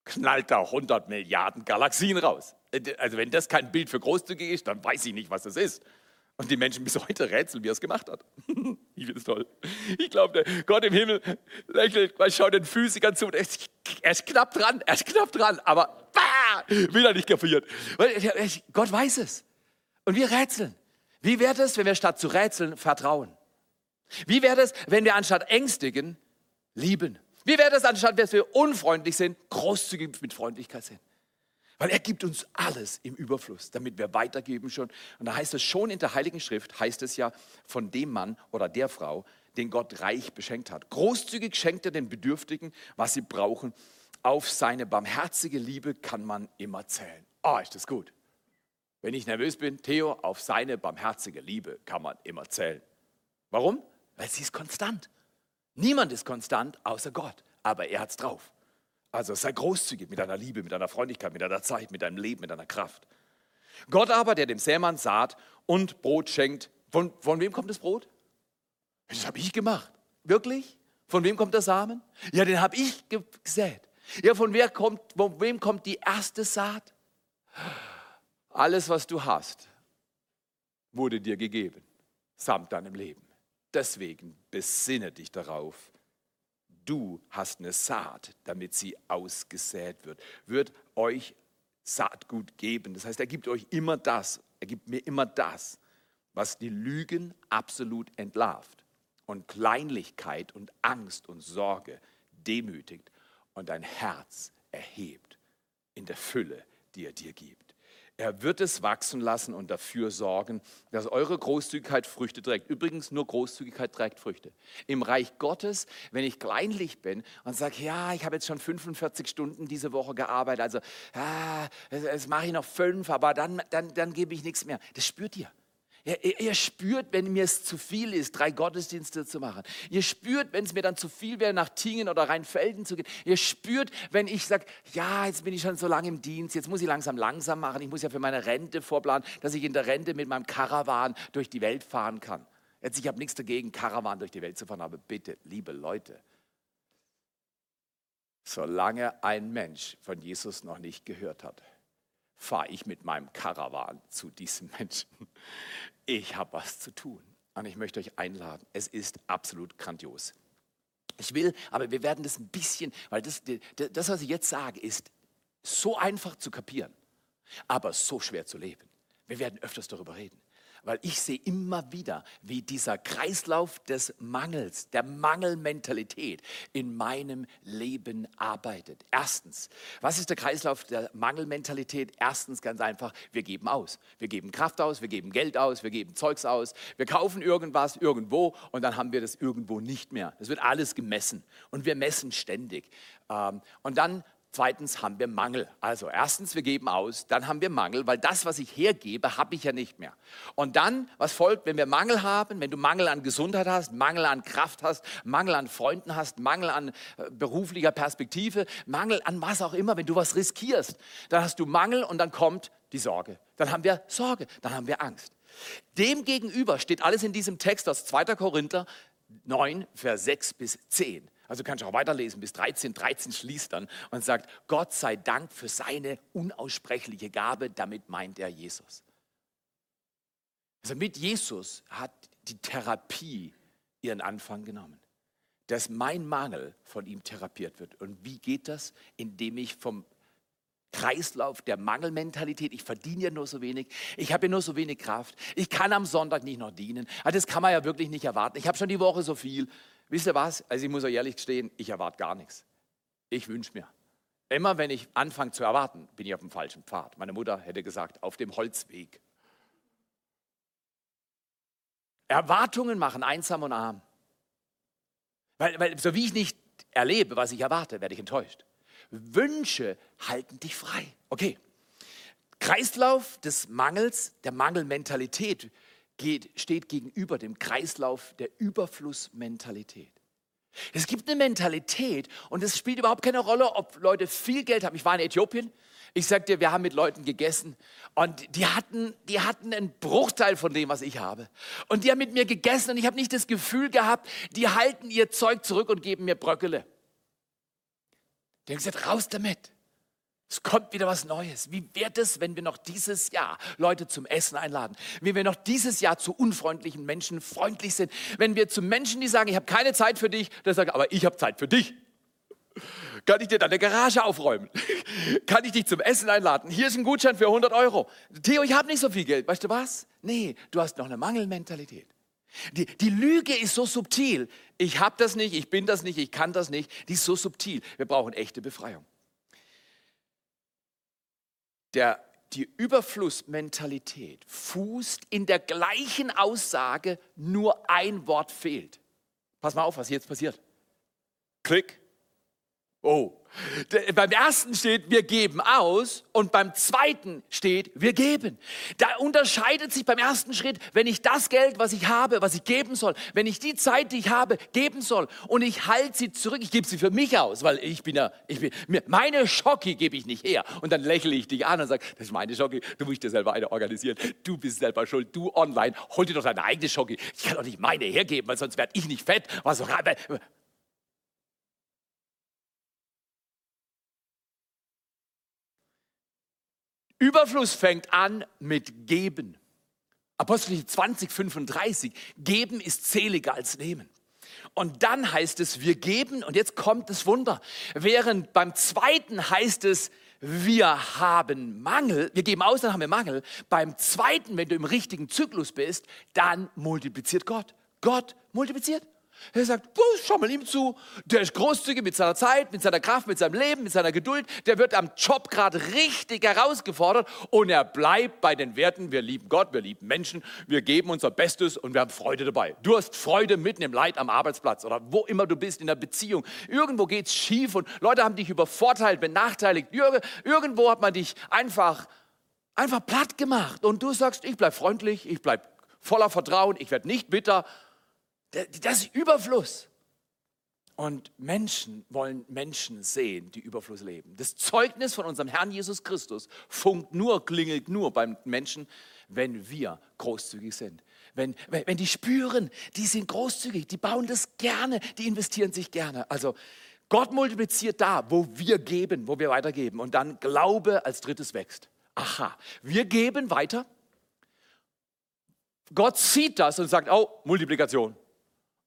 Knallt da 100 Milliarden Galaxien raus. Also wenn das kein Bild für großzügig ist, dann weiß ich nicht, was das ist. Und die Menschen bis heute rätseln, wie er es gemacht hat. [laughs] ich finde es toll. Ich glaube, Gott im Himmel lächelt, man schaut den Physikern zu. Er ist, er ist knapp dran, er ist knapp dran, aber bah, wieder nicht kapiert. Gott weiß es. Und wir rätseln. Wie wäre es, wenn wir statt zu rätseln vertrauen? Wie wäre es, wenn wir anstatt ängstigen lieben? Wie wäre es, anstatt dass wir unfreundlich sind, großzügig mit Freundlichkeit sind? Weil er gibt uns alles im Überfluss, damit wir weitergeben schon. Und da heißt es schon in der Heiligen Schrift, heißt es ja von dem Mann oder der Frau, den Gott reich beschenkt hat. Großzügig schenkt er den Bedürftigen, was sie brauchen. Auf seine barmherzige Liebe kann man immer zählen. Ah, ist das gut. Wenn ich nervös bin, Theo, auf seine barmherzige Liebe kann man immer zählen. Warum? Weil sie ist konstant. Niemand ist konstant außer Gott, aber er hat's drauf. Also sei großzügig mit deiner Liebe, mit deiner Freundlichkeit, mit deiner Zeit, mit deinem Leben, mit deiner Kraft. Gott aber, der dem Sämann Saat und Brot schenkt, von, von wem kommt das Brot? Das habe ich gemacht. Wirklich? Von wem kommt der Samen? Ja, den habe ich gesät. Ja, von, wer kommt, von wem kommt die erste Saat? Alles, was du hast, wurde dir gegeben, samt deinem Leben. Deswegen besinne dich darauf, du hast eine Saat, damit sie ausgesät wird. Wird euch Saatgut geben. Das heißt, er gibt euch immer das, er gibt mir immer das, was die Lügen absolut entlarvt und Kleinlichkeit und Angst und Sorge demütigt und dein Herz erhebt in der Fülle, die er dir gibt. Er wird es wachsen lassen und dafür sorgen, dass eure Großzügigkeit Früchte trägt. Übrigens, nur Großzügigkeit trägt Früchte. Im Reich Gottes, wenn ich kleinlich bin und sage, ja, ich habe jetzt schon 45 Stunden diese Woche gearbeitet, also ja, jetzt mache ich noch fünf, aber dann, dann, dann gebe ich nichts mehr. Das spürt ihr. Ihr, ihr, spürt, wenn mir es zu viel ist, drei Gottesdienste zu machen. Ihr spürt, wenn es mir dann zu viel wäre, nach Tingen oder Rheinfelden zu gehen. Ihr spürt, wenn ich sage, ja, jetzt bin ich schon so lange im Dienst, jetzt muss ich langsam langsam machen. Ich muss ja für meine Rente vorplanen, dass ich in der Rente mit meinem Karawan durch die Welt fahren kann. Jetzt, ich habe nichts dagegen, Karawan durch die Welt zu fahren, aber bitte, liebe Leute, solange ein Mensch von Jesus noch nicht gehört hat, fahre ich mit meinem Karawan zu diesem Menschen. Ich habe was zu tun und ich möchte euch einladen. Es ist absolut grandios. Ich will, aber wir werden das ein bisschen, weil das, das, was ich jetzt sage, ist so einfach zu kapieren, aber so schwer zu leben. Wir werden öfters darüber reden weil ich sehe immer wieder, wie dieser Kreislauf des Mangels, der Mangelmentalität in meinem Leben arbeitet. Erstens, was ist der Kreislauf der Mangelmentalität? Erstens ganz einfach, wir geben aus. Wir geben Kraft aus, wir geben Geld aus, wir geben Zeugs aus, wir kaufen irgendwas irgendwo und dann haben wir das irgendwo nicht mehr. Das wird alles gemessen und wir messen ständig. Ähm, und dann Zweitens haben wir Mangel. Also erstens, wir geben aus, dann haben wir Mangel, weil das, was ich hergebe, habe ich ja nicht mehr. Und dann, was folgt, wenn wir Mangel haben, wenn du Mangel an Gesundheit hast, Mangel an Kraft hast, Mangel an Freunden hast, Mangel an äh, beruflicher Perspektive, Mangel an was auch immer, wenn du was riskierst, dann hast du Mangel und dann kommt die Sorge. Dann haben wir Sorge, dann haben wir Angst. Demgegenüber steht alles in diesem Text aus 2. Korinther 9, Vers 6 bis 10. Also kannst du auch weiterlesen bis 13. 13 schließt dann und sagt, Gott sei Dank für seine unaussprechliche Gabe, damit meint er Jesus. Also mit Jesus hat die Therapie ihren Anfang genommen. Dass mein Mangel von ihm therapiert wird. Und wie geht das? Indem ich vom Kreislauf der Mangelmentalität. Ich verdiene ja nur so wenig. Ich habe ja nur so wenig Kraft. Ich kann am Sonntag nicht noch dienen. Also das kann man ja wirklich nicht erwarten. Ich habe schon die Woche so viel. Wisst ihr was? Also ich muss euch ehrlich gestehen, ich erwarte gar nichts. Ich wünsche mir. Immer wenn ich anfange zu erwarten, bin ich auf dem falschen Pfad. Meine Mutter hätte gesagt, auf dem Holzweg. Erwartungen machen einsam und arm. Weil, weil so wie ich nicht erlebe, was ich erwarte, werde ich enttäuscht. Wünsche halten dich frei. Okay. Kreislauf des Mangels, der Mangelmentalität geht, steht gegenüber dem Kreislauf der Überflussmentalität. Es gibt eine Mentalität und es spielt überhaupt keine Rolle, ob Leute viel Geld haben. Ich war in Äthiopien. Ich sag dir, wir haben mit Leuten gegessen und die hatten, die hatten einen Bruchteil von dem, was ich habe. Und die haben mit mir gegessen und ich habe nicht das Gefühl gehabt, die halten ihr Zeug zurück und geben mir Bröckele. Die haben gesagt, raus damit. Es kommt wieder was Neues. Wie wird es, wenn wir noch dieses Jahr Leute zum Essen einladen? Wie wir noch dieses Jahr zu unfreundlichen Menschen freundlich sind? Wenn wir zu Menschen, die sagen, ich habe keine Zeit für dich, dann sagen, aber ich habe Zeit für dich. Kann ich dir deine Garage aufräumen? [laughs] Kann ich dich zum Essen einladen? Hier ist ein Gutschein für 100 Euro. Theo, ich habe nicht so viel Geld. Weißt du was? Nee, du hast noch eine Mangelmentalität. Die, die Lüge ist so subtil. Ich habe das nicht, ich bin das nicht, ich kann das nicht. Die ist so subtil. Wir brauchen echte Befreiung. Der, die Überflussmentalität fußt in der gleichen Aussage, nur ein Wort fehlt. Pass mal auf, was jetzt passiert. Klick. Oh. Beim ersten steht, wir geben aus und beim zweiten steht, wir geben. Da unterscheidet sich beim ersten Schritt, wenn ich das Geld, was ich habe, was ich geben soll, wenn ich die Zeit, die ich habe, geben soll und ich halte sie zurück, ich gebe sie für mich aus, weil ich bin ja, ich bin, meine Schocki gebe ich nicht her. Und dann lächle ich dich an und sage, das ist meine Schocki, du musst dir selber eine organisieren, du bist selber schuld, du online, hol dir doch deine eigene Schocki. Ich kann doch nicht meine hergeben, weil sonst werde ich nicht fett. Was so, Überfluss fängt an mit Geben. Apostel 20, 35. Geben ist zähliger als nehmen. Und dann heißt es, wir geben, und jetzt kommt das Wunder. Während beim zweiten heißt es, wir haben Mangel, wir geben aus, dann haben wir Mangel. Beim zweiten, wenn du im richtigen Zyklus bist, dann multipliziert Gott. Gott multipliziert. Er sagt, schau mal ihm zu, der ist großzügig mit seiner Zeit, mit seiner Kraft, mit seinem Leben, mit seiner Geduld. Der wird am Job gerade richtig herausgefordert und er bleibt bei den Werten, wir lieben Gott, wir lieben Menschen, wir geben unser Bestes und wir haben Freude dabei. Du hast Freude mitten im Leid am Arbeitsplatz oder wo immer du bist in der Beziehung. Irgendwo geht es schief und Leute haben dich übervorteilt, benachteiligt. Irgendwo hat man dich einfach, einfach platt gemacht und du sagst, ich bleibe freundlich, ich bleibe voller Vertrauen, ich werde nicht bitter das ist Überfluss. Und Menschen wollen Menschen sehen, die Überfluss leben. Das Zeugnis von unserem Herrn Jesus Christus funkt nur, klingelt nur beim Menschen, wenn wir großzügig sind. Wenn, wenn die spüren, die sind großzügig, die bauen das gerne, die investieren sich gerne. Also Gott multipliziert da, wo wir geben, wo wir weitergeben. Und dann Glaube als drittes wächst. Aha, wir geben weiter. Gott sieht das und sagt, oh, Multiplikation.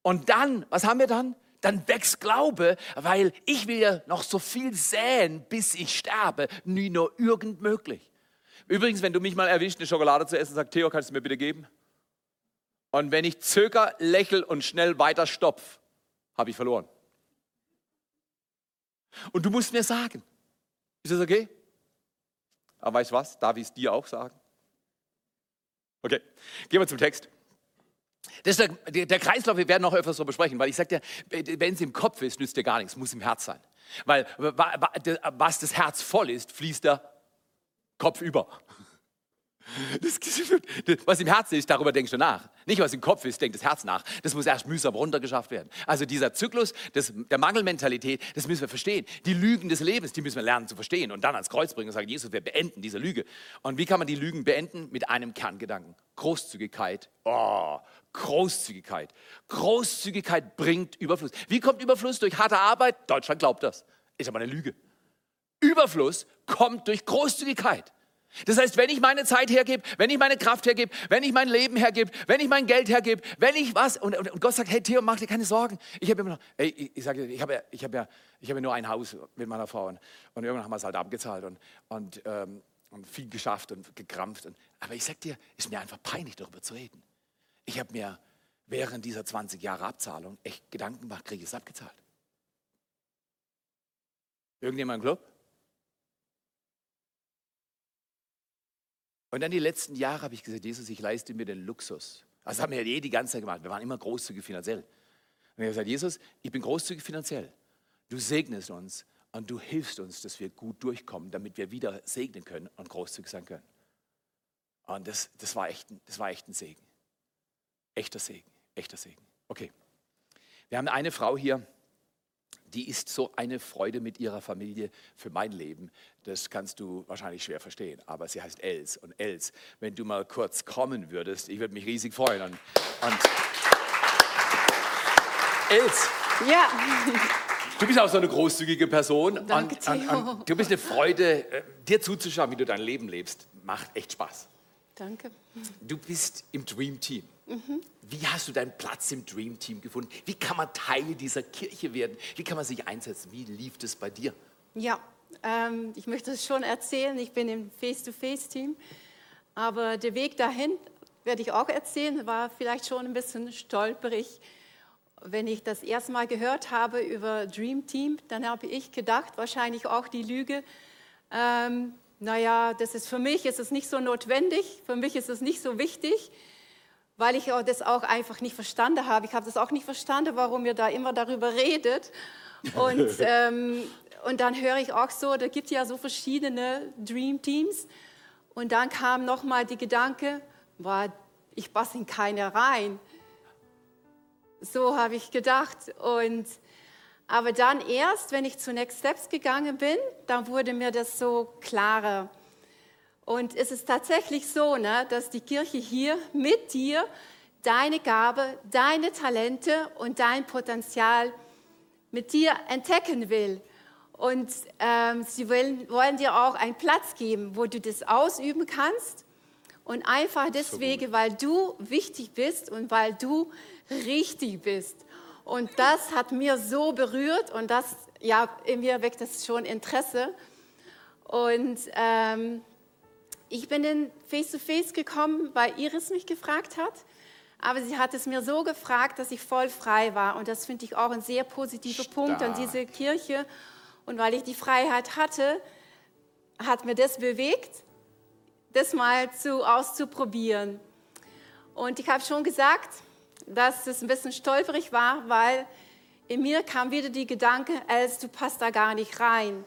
Und dann, was haben wir dann? Dann wächst Glaube, weil ich will ja noch so viel säen, bis ich sterbe, nie nur irgend möglich. Übrigens, wenn du mich mal erwischt, eine Schokolade zu essen, sag Theo, kannst du mir bitte geben? Und wenn ich zöger, lächel und schnell weiter stopf, habe ich verloren. Und du musst mir sagen, ist das okay? Aber weißt du was? Darf ich es dir auch sagen? Okay, gehen wir zum Text. Das ist der, der, Kreislauf, wir werden noch öfters so besprechen, weil ich sage dir, wenn es im Kopf ist, nützt dir gar nichts, muss im Herz sein. Weil was das Herz voll ist, fließt der Kopf über. Das, was im Herzen ist, darüber denkst du nach. Nicht, was im Kopf ist, denkt das Herz nach. Das muss erst mühsam runtergeschafft werden. Also dieser Zyklus des, der Mangelmentalität, das müssen wir verstehen. Die Lügen des Lebens, die müssen wir lernen zu verstehen und dann ans Kreuz bringen und sagen, Jesus, wir beenden diese Lüge. Und wie kann man die Lügen beenden? Mit einem Kerngedanken. Großzügigkeit. Oh, Großzügigkeit. Großzügigkeit bringt Überfluss. Wie kommt Überfluss? Durch harte Arbeit? Deutschland glaubt das. Ist aber eine Lüge. Überfluss kommt durch Großzügigkeit. Das heißt, wenn ich meine Zeit hergebe, wenn ich meine Kraft hergebe, wenn ich mein Leben hergebe, wenn ich mein Geld hergebe, wenn ich was, und, und, Gott sagt, hey Theo, mach dir keine Sorgen. Ich habe immer noch, ey, ich, sage, ich habe ja, ich habe ja, ich habe nur ein Haus mit meiner Frau und, und irgendwann haben wir es halt abgezahlt und, und, ähm, und viel geschafft und gekrampft. Und, aber ich sage dir, ist mir einfach peinlich, darüber zu reden. Ich habe mir während dieser 20 Jahre Abzahlung echt Gedanken gemacht, kriege ich es abgezahlt? Irgendjemand im Club? Und dann die letzten Jahre habe ich gesagt, Jesus, ich leiste mir den Luxus. Das haben wir ja eh die ganze Zeit gemacht. Wir waren immer großzügig finanziell. Und ich habe gesagt, Jesus, ich bin großzügig finanziell. Du segnest uns und du hilfst uns, dass wir gut durchkommen, damit wir wieder segnen können und großzügig sein können. Und das, das, war, echt, das war echt ein Segen. Echter Segen, echter Segen. Okay. Wir haben eine Frau hier, die ist so eine Freude mit ihrer Familie für mein Leben. Das kannst du wahrscheinlich schwer verstehen, aber sie heißt Els. Und Els, wenn du mal kurz kommen würdest, ich würde mich riesig freuen. Und, und Els. Ja. Du bist auch so eine großzügige Person. Danke, und, und, und du bist eine Freude, äh, dir zuzuschauen, wie du dein Leben lebst. Macht echt Spaß. Danke. Du bist im Dream Team. Wie hast du deinen Platz im Dream Team gefunden? Wie kann man Teil dieser Kirche werden? Wie kann man sich einsetzen? Wie lief das bei dir? Ja, ähm, ich möchte es schon erzählen. Ich bin im Face-to-Face-Team. Aber der Weg dahin werde ich auch erzählen, war vielleicht schon ein bisschen stolperig. Wenn ich das erste Mal gehört habe über Dream Team, dann habe ich gedacht, wahrscheinlich auch die Lüge, ähm, naja, das ist für mich ist es nicht so notwendig, für mich ist es nicht so wichtig, weil ich das auch einfach nicht verstanden habe. Ich habe das auch nicht verstanden, warum ihr da immer darüber redet. Und, [laughs] ähm, und dann höre ich auch so, da gibt es ja so verschiedene Dream Teams. Und dann kam nochmal die Gedanke, boah, ich passe in keine rein. So habe ich gedacht. Und, aber dann erst, wenn ich zu Next Steps gegangen bin, dann wurde mir das so klarer. Und es ist tatsächlich so, ne, dass die Kirche hier mit dir deine Gabe, deine Talente und dein Potenzial mit dir entdecken will. Und ähm, sie wollen, wollen dir auch einen Platz geben, wo du das ausüben kannst. Und einfach deswegen, weil du wichtig bist und weil du richtig bist. Und das hat mir so berührt und das, ja, in mir weckt das schon Interesse. Und ähm, ich bin in Face-to-Face gekommen, weil Iris mich gefragt hat. Aber sie hat es mir so gefragt, dass ich voll frei war. Und das finde ich auch ein sehr positiver Punkt an Stark. diese Kirche. Und weil ich die Freiheit hatte, hat mir das bewegt, das mal zu, auszuprobieren. Und ich habe schon gesagt, dass es ein bisschen stolperig war, weil in mir kam wieder die Gedanke, als du passt da gar nicht rein.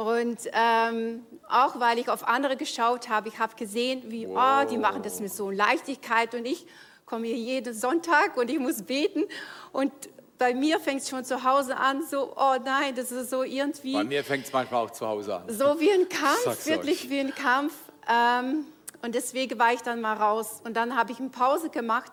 Und ähm, auch weil ich auf andere geschaut habe, ich habe gesehen, wie, oh, die machen das mit so Leichtigkeit und ich komme hier jeden Sonntag und ich muss beten. Und bei mir fängt es schon zu Hause an, so, oh nein, das ist so irgendwie Bei mir fängt es manchmal auch zu Hause an. so wie ein Kampf, wirklich euch. wie ein Kampf. Ähm, und deswegen war ich dann mal raus. Und dann habe ich eine Pause gemacht.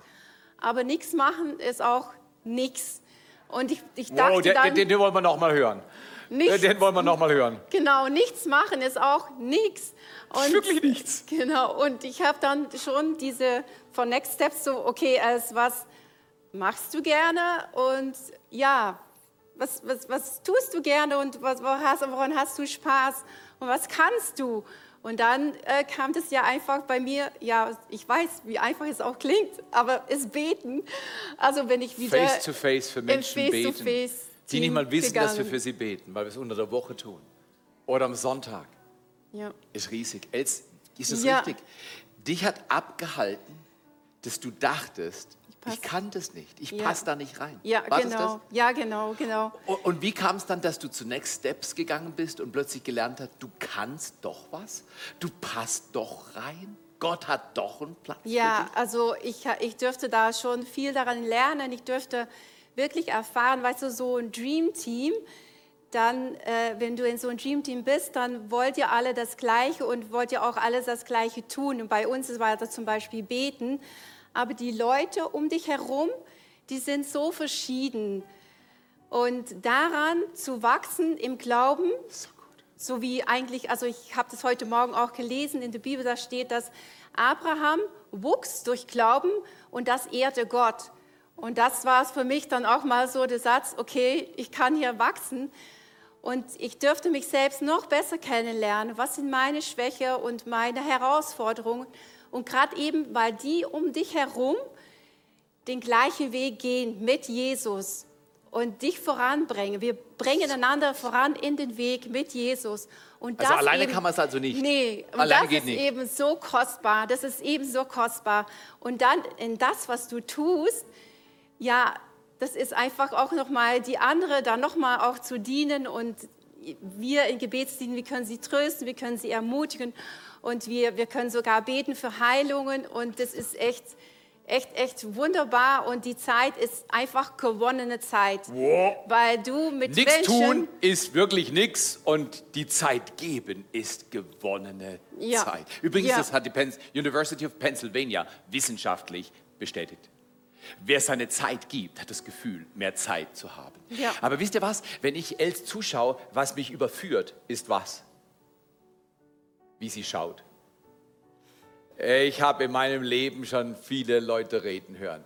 Aber nichts machen ist auch nichts. Und ich, ich dachte Wow, den, dann, den, den wollen wir noch mal hören. Nichts. Den wollen wir noch mal hören. genau, nichts machen ist auch nichts. Und, Wirklich nichts. Genau. Und ich habe dann schon diese von Next Steps so, okay, als was machst du gerne? Und ja, was, was, was tust du gerne und was, woran, hast, du Spaß? Und was kannst du? Und dann äh, kam das ja einfach bei mir, ja, ich weiß, wie einfach es auch klingt, aber es beten. Also wenn ich wieder Face to face für Menschen im beten, Face-to-Face die nicht mal wissen, dass wir gegangen. für sie beten, weil wir es unter der Woche tun. Oder am Sonntag. ja. Ist riesig. Els, ist es Ja. richtig? Dich hat abgehalten, dass du dachtest, ich, pass- kann das nicht, ich Ja. passe da nicht rein. Ja, War genau. Ja, genau, genau. Und, und wie kam es dann, dass du zu Next Steps gegangen bist und plötzlich gelernt hast, du kannst doch was? Du passt doch rein? Gott hat doch einen Platz Ja, also ich, ich dürfte da schon viel daran lernen. Ich dürfte wirklich erfahren, weißt du, so ein Dream Team, dann, äh, wenn du in so einem Dream Team bist, dann wollt ihr alle das Gleiche und wollt ihr auch alles das Gleiche tun. Und bei uns war das zum Beispiel beten. Aber die Leute um dich herum, die sind so verschieden. Und daran zu wachsen im Glauben, so wie eigentlich, also ich habe das heute Morgen auch gelesen in der Bibel, da steht, dass Abraham wuchs durch Glauben und das ehrte Gott. Und das war es für mich dann auch mal so der Satz, okay, ich kann hier wachsen und ich dürfte mich selbst noch besser kennenlernen. Was sind meine Schwächen und meine Herausforderungen? Und gerade eben, weil die um dich herum den gleichen Weg gehen mit Jesus und dich voranbringen. Wir bringen einander voran in den Weg mit Jesus. Und Also das alleine eben, kann man es also nicht. Nee, und Alleine das geht ist nicht. eben so kostbar. Das ist eben so kostbar. Und dann in das, was du tust, ja, das ist einfach auch nochmal die andere, da nochmal auch zu dienen und wir in Gebetsdiensten, wir können sie trösten, wir können sie ermutigen und wir, wir können sogar beten für Heilungen und das ist echt, echt, echt wunderbar und die Zeit ist einfach gewonnene Zeit, weil du mit Nichts Menschen... tun ist wirklich nichts und die Zeit geben ist gewonnene Ja. Zeit. Übrigens, Ja. das hat die Penn University of Pennsylvania wissenschaftlich bestätigt. Wer seine Zeit gibt, hat das Gefühl, mehr Zeit zu haben. Ja. Aber wisst ihr was? Wenn ich Els zuschaue, was mich überführt, ist was? Wie sie schaut. Ich habe in meinem Leben schon viele Leute reden hören.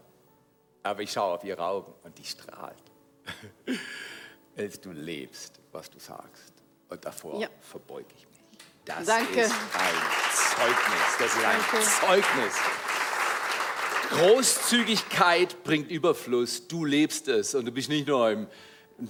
Aber ich schaue auf ihre Augen und die strahlt. [laughs] Els, du lebst, was du sagst. Und davor Ja. verbeuge ich mich. Das Danke. ist ein Zeugnis. Das ist ein Danke. Zeugnis. Großzügigkeit bringt Überfluss. Du lebst es und du bist nicht nur im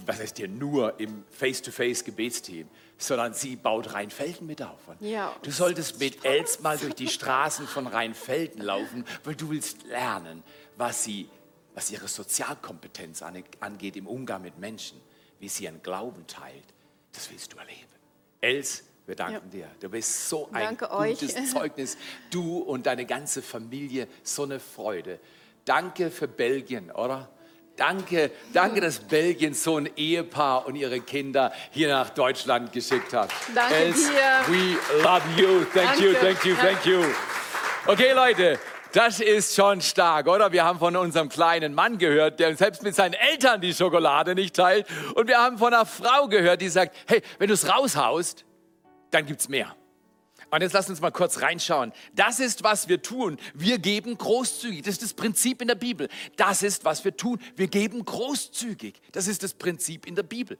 was heißt hier nur im Face-to-Face-Gebetsteam, sondern sie baut Rheinfelden mit auf. Ja. Du solltest mit Els mal durch die Straßen von Rheinfelden laufen, weil du willst lernen, was, sie, was ihre Sozialkompetenz an- angeht im Umgang mit Menschen, wie sie ihren Glauben teilt. Das willst du erleben. Els, wir danken dir. Du bist so ein Danke euch. gutes [laughs] Zeugnis. Du und deine ganze Familie, so eine Freude. Danke für Belgien, oder? Danke, danke, dass Belgien so ein Ehepaar und ihre Kinder hier nach Deutschland geschickt hat. Danke Els, dir. We love you. Thank you, Danke. thank you, thank you. Okay, Leute, das ist schon stark, oder? Wir haben von unserem kleinen Mann gehört, der selbst mit seinen Eltern die Schokolade nicht teilt. Und wir haben von einer Frau gehört, die sagt, hey, wenn du es raushaust, dann gibt's mehr. Und jetzt lasst uns mal kurz reinschauen. Das ist, was wir tun. Wir geben großzügig. Das ist das Prinzip in der Bibel. Das ist, was wir tun. Wir geben großzügig. Das ist das Prinzip in der Bibel.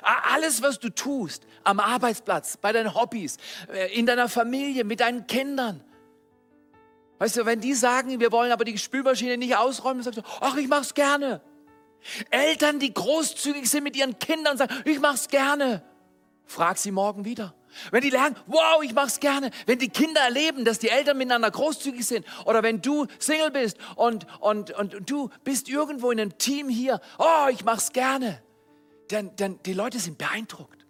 A- Alles, was du tust, am Arbeitsplatz, bei deinen Hobbys, äh, in deiner Familie, mit deinen Kindern. Weißt du, wenn die sagen, wir wollen aber die Spülmaschine nicht ausräumen, sagst du, ach, ich mach's gerne. Eltern, die großzügig sind mit ihren Kindern, sagen, ich mach's gerne. Frag sie morgen wieder. Wenn die lernen, wow, ich mach's gerne. Wenn die Kinder erleben, dass die Eltern miteinander großzügig sind. Oder wenn du Single bist und, und, und, und du bist irgendwo in einem Team hier, oh, ich mach's gerne. Denn, denn die Leute sind beeindruckt.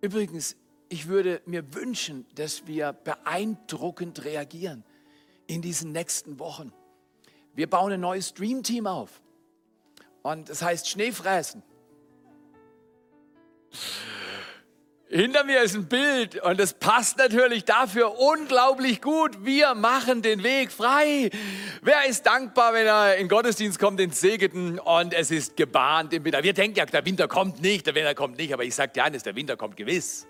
Übrigens, ich würde mir wünschen, dass wir beeindruckend reagieren in diesen nächsten Wochen. Wir bauen ein neues Dream-Team auf. Und das heißt Schneefräsen. Hinter mir ist ein Bild und es passt natürlich dafür unglaublich gut. Wir machen den Weg frei. Wer ist dankbar, wenn er in Gottesdienst kommt, ins Segeten und es ist gebahnt im Winter? Wir denken ja, der Winter kommt nicht, der Winter kommt nicht, aber ich sage dir eines, der Winter kommt gewiss.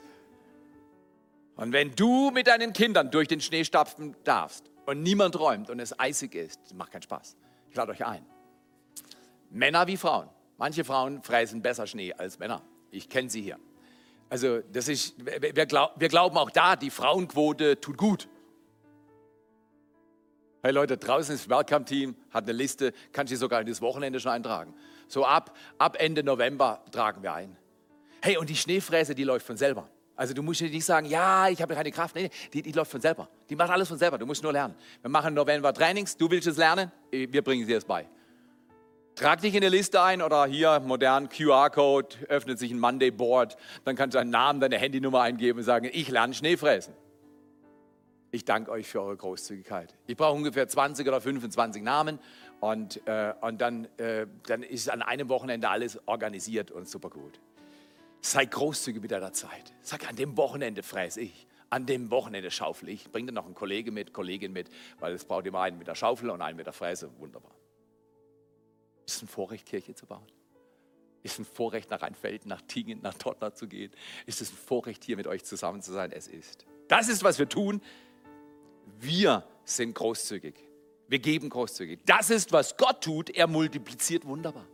Und wenn du mit deinen Kindern durch den Schnee stapfen darfst und niemand räumt und es eisig ist, macht keinen Spaß. Ich lade euch ein. Männer wie Frauen. Manche Frauen fräsen besser Schnee als Männer. Ich kenne sie hier. Also das ist, wir, wir, glaub, wir glauben auch da, die Frauenquote tut gut. Hey Leute, draußen ist das Welcome-Team, hat eine Liste, kannst du sogar in das Wochenende schon eintragen. So ab, ab Ende November tragen wir ein. Hey, und die Schneefräse, die läuft von selber. Also du musst nicht sagen, ja, ich habe keine Kraft. Nee, die, die läuft von selber. Die macht alles von selber, du musst nur lernen. Wir machen November Trainings, du willst es lernen, wir bringen dir es bei. Trag dich in eine Liste ein oder hier modern QR-Code, öffnet sich ein Monday-Board, dann kannst du deinen Namen, deine Handynummer eingeben und sagen, ich lerne Schneefräsen. Ich danke euch für eure Großzügigkeit. Ich brauche ungefähr 20 oder 25 Namen und, äh, und dann, äh, dann ist an einem Wochenende alles organisiert und super gut. Sei großzügig mit deiner Zeit. Sag, an dem Wochenende fräse ich. An dem Wochenende schaufel ich. Bring dir noch einen Kollege mit, Kollegin mit, weil es braucht immer einen mit der Schaufel und einen mit der Fräse. Wunderbar. Ist es ein Vorrecht, Kirche zu bauen? Ist es ein Vorrecht, nach Rheinfelden, nach Tingen, nach Tottenham zu gehen? Ist es ein Vorrecht, hier mit euch zusammen zu sein? Es ist. Das ist, was wir tun. Wir sind großzügig. Wir geben großzügig. Das ist, was Gott tut. Er multipliziert wunderbar.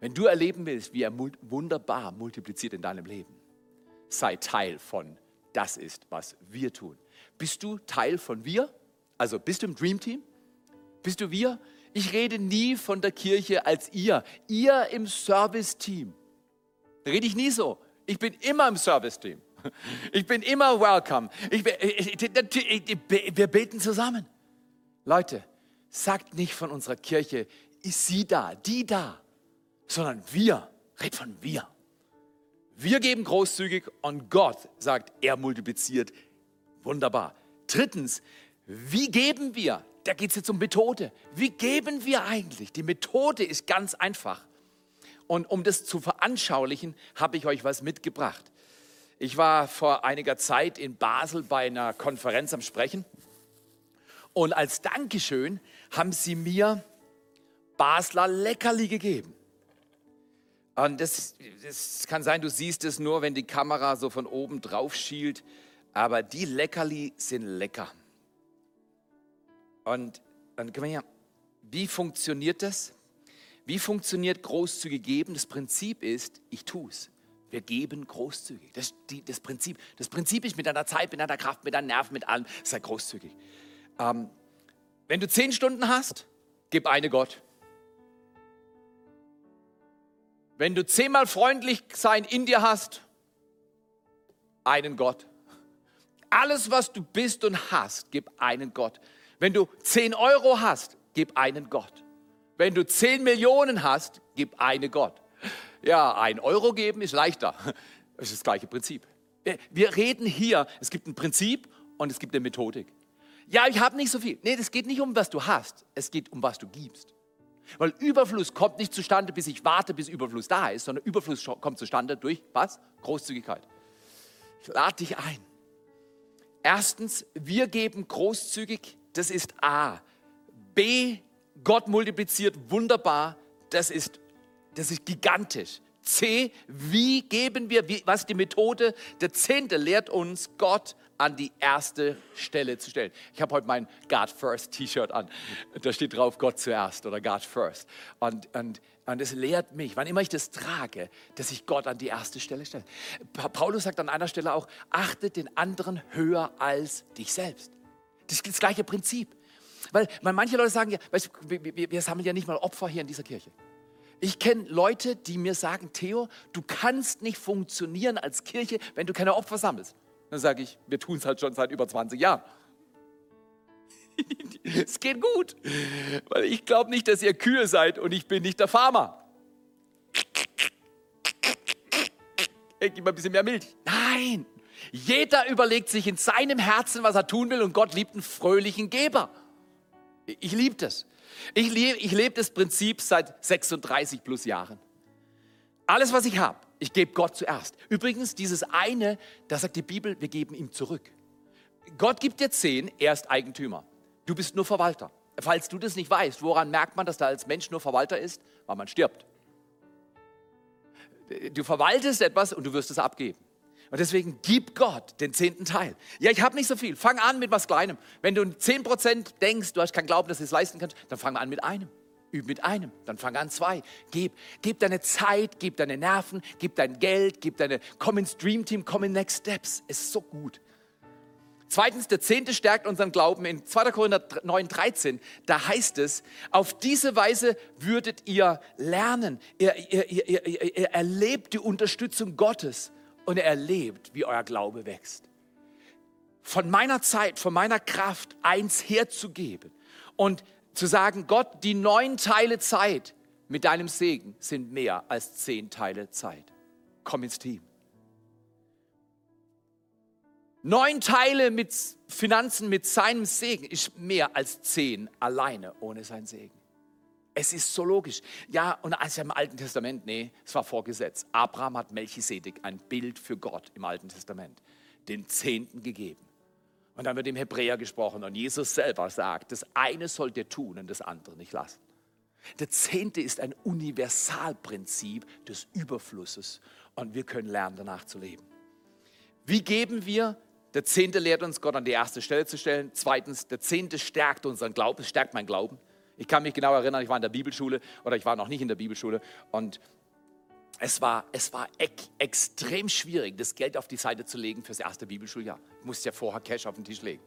Wenn du erleben willst, wie er wunderbar multipliziert in deinem Leben, sei Teil von das ist, was wir tun. Bist du Teil von wir? Also bist du im Dream Team? Bist du wir? Ich rede nie von der Kirche als ihr. Ihr im Service-Team. Da rede ich nie so. Ich bin immer im Service-Team. Ich bin immer welcome. Ich, ich, ich, ich, wir beten zusammen. Leute, sagt nicht von unserer Kirche, ist sie da, die da, sondern wir. Red von wir. Wir geben großzügig und Gott sagt, er multipliziert wunderbar. Drittens, wie geben wir? Da geht es jetzt um Methode. Wie geben wir eigentlich? Die Methode ist ganz einfach. Und um das zu veranschaulichen, habe ich euch was mitgebracht. Ich war vor einiger Zeit in Basel bei einer Konferenz am Sprechen. Und als Dankeschön haben sie mir Basler Leckerli gegeben. Und das, das kann sein, du siehst es nur, wenn die Kamera so von oben drauf schielt. Aber die Leckerli sind lecker. Und dann können wir hier, wie funktioniert das? Wie funktioniert großzügig geben? Das Prinzip ist, ich tue es. Wir geben großzügig. Das, die, das, Prinzip. das Prinzip ist mit deiner Zeit, mit deiner Kraft, mit deinen Nerven, mit allem, sei großzügig. Ähm, wenn du zehn Stunden hast, gib eine Gott. Wenn du zehnmal freundlich sein in dir hast, einen Gott. Alles, was du bist und hast, gib einen Gott. Wenn du 10 Euro hast, gib einen Gott. Wenn du 10 Millionen hast, gib einen Gott. Ja, ein Euro geben ist leichter. [laughs] Das ist das gleiche Prinzip. Wir reden hier, es gibt ein Prinzip und es gibt eine Methodik. Ja, ich habe nicht so viel. Nee, es geht nicht um, was du hast. Es geht um, was du gibst. Weil Überfluss kommt nicht zustande, bis ich warte, bis Überfluss da ist, sondern Überfluss kommt zustande durch was? Großzügigkeit. Ich lade dich ein. Erstens, wir geben großzügig, das ist A. B, Gott multipliziert wunderbar, das ist, das ist gigantisch. C, wie geben wir, wie, was die Methode? Der Zehnte lehrt uns, Gott an die erste Stelle zu stellen. Ich habe heute mein God First T-Shirt an. Da steht drauf Gott zuerst oder God First. Und, und, und es lehrt mich, wann immer ich das trage, dass ich Gott an die erste Stelle stelle. Pa- Paulus sagt an einer Stelle auch, achte den anderen höher als dich selbst. Das ist das gleiche Prinzip. Weil, weil manche Leute sagen ja, weißt, wir, wir sammeln ja nicht mal Opfer hier in dieser Kirche. Ich kenne Leute, die mir sagen, Theo, du kannst nicht funktionieren als Kirche, wenn du keine Opfer sammelst. Dann sage ich, wir tun es halt schon seit über 20 Jahren. [laughs] es geht gut, weil ich glaube nicht, dass ihr Kühe seid und ich bin nicht der Farmer. Hey, gib mal ein bisschen mehr Milch. Nein, jeder überlegt sich in seinem Herzen, was er tun will und Gott liebt einen fröhlichen Geber. Ich liebe das. Ich lebe ich lebe das Prinzip seit 36 plus Jahren. Alles, was ich habe, ich gebe Gott zuerst. Übrigens, dieses eine, da sagt die Bibel, wir geben ihm zurück. Gott gibt dir zehn, er ist Eigentümer. Du bist nur Verwalter. Falls du das nicht weißt, woran merkt man, dass da als Mensch nur Verwalter ist? Weil man stirbt. Du verwaltest etwas und du wirst es abgeben. Und deswegen gib Gott den zehnten Teil. Ja, ich habe nicht so viel. Fang an mit was Kleinem. Wenn du 10% denkst, du hast keinen Glauben, dass du es leisten kannst, dann fang an mit einem. Üb mit einem, dann fang an zwei. Gib, gib deine Zeit, gib deine Nerven, gib dein Geld, gib deine, komm ins Dream Team, komm in Next Steps. Ist so gut. Zweitens, der Zehnte stärkt unseren Glauben. In 2. Korinther 9, 13, da heißt es, auf diese Weise würdet ihr lernen. Ihr, ihr, ihr, ihr erlebt die Unterstützung Gottes und erlebt, wie euer Glaube wächst. Von meiner Zeit, von meiner Kraft eins herzugeben und zu sagen, Gott, die neun Teile Zeit mit deinem Segen sind mehr als zehn Teile Zeit. Komm ins Team. Neun Teile mit Finanzen, mit seinem Segen ist mehr als zehn alleine ohne seinen Segen. Es ist so logisch. Ja, und als im Alten Testament, nee, es war vorgesetzt. Abraham hat Melchisedek, ein Bild für Gott im Alten Testament, den Zehnten gegeben. Und dann wird im Hebräer gesprochen und Jesus selber sagt, das eine sollt ihr tun und das andere nicht lassen. Der Zehnte ist ein Universalprinzip des Überflusses und wir können lernen, danach zu leben. Wie geben wir? Der Zehnte lehrt uns, Gott an die erste Stelle zu stellen. Zweitens, der Zehnte stärkt unseren Glauben, stärkt meinen Glauben. Ich kann mich genau erinnern, ich war in der Bibelschule oder ich war noch nicht in der Bibelschule und es war, es war ek, extrem schwierig, das Geld auf die Seite zu legen fürs erste Bibelschuljahr. Ich musste ja vorher Cash auf den Tisch legen.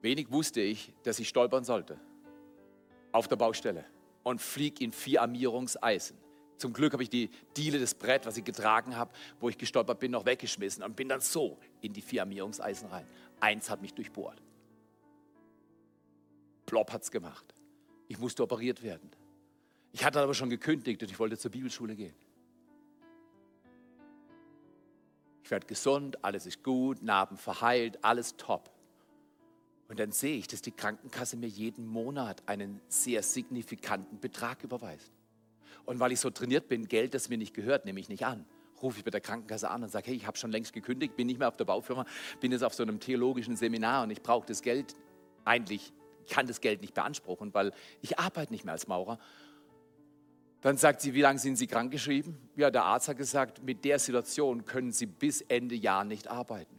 Wenig wusste ich, dass ich stolpern sollte auf der Baustelle und flieg in vier Armierungseisen. Zum Glück habe ich die Diele, das Brett, was ich getragen habe, wo ich gestolpert bin, noch weggeschmissen und bin dann so in die vier Armierungseisen rein. Eins hat mich durchbohrt. Plopp es gemacht. Ich musste operiert werden. Ich hatte aber schon gekündigt und ich wollte zur Bibelschule gehen. Ich werde gesund, alles ist gut, Narben verheilt, alles top. Und dann sehe ich, dass die Krankenkasse mir jeden Monat einen sehr signifikanten Betrag überweist. Und weil ich so trainiert bin, Geld, das mir nicht gehört, nehme ich nicht an. Rufe ich bei der Krankenkasse an und sage, hey, ich habe schon längst gekündigt, bin nicht mehr auf der Baufirma, bin jetzt auf so einem theologischen Seminar und ich brauche das Geld. Eigentlich kann das Geld nicht beanspruchen, weil ich arbeite nicht mehr als Maurer. Dann sagt sie, wie lange sind Sie krankgeschrieben? Ja, der Arzt hat gesagt, mit der Situation können Sie bis Ende Jahr nicht arbeiten.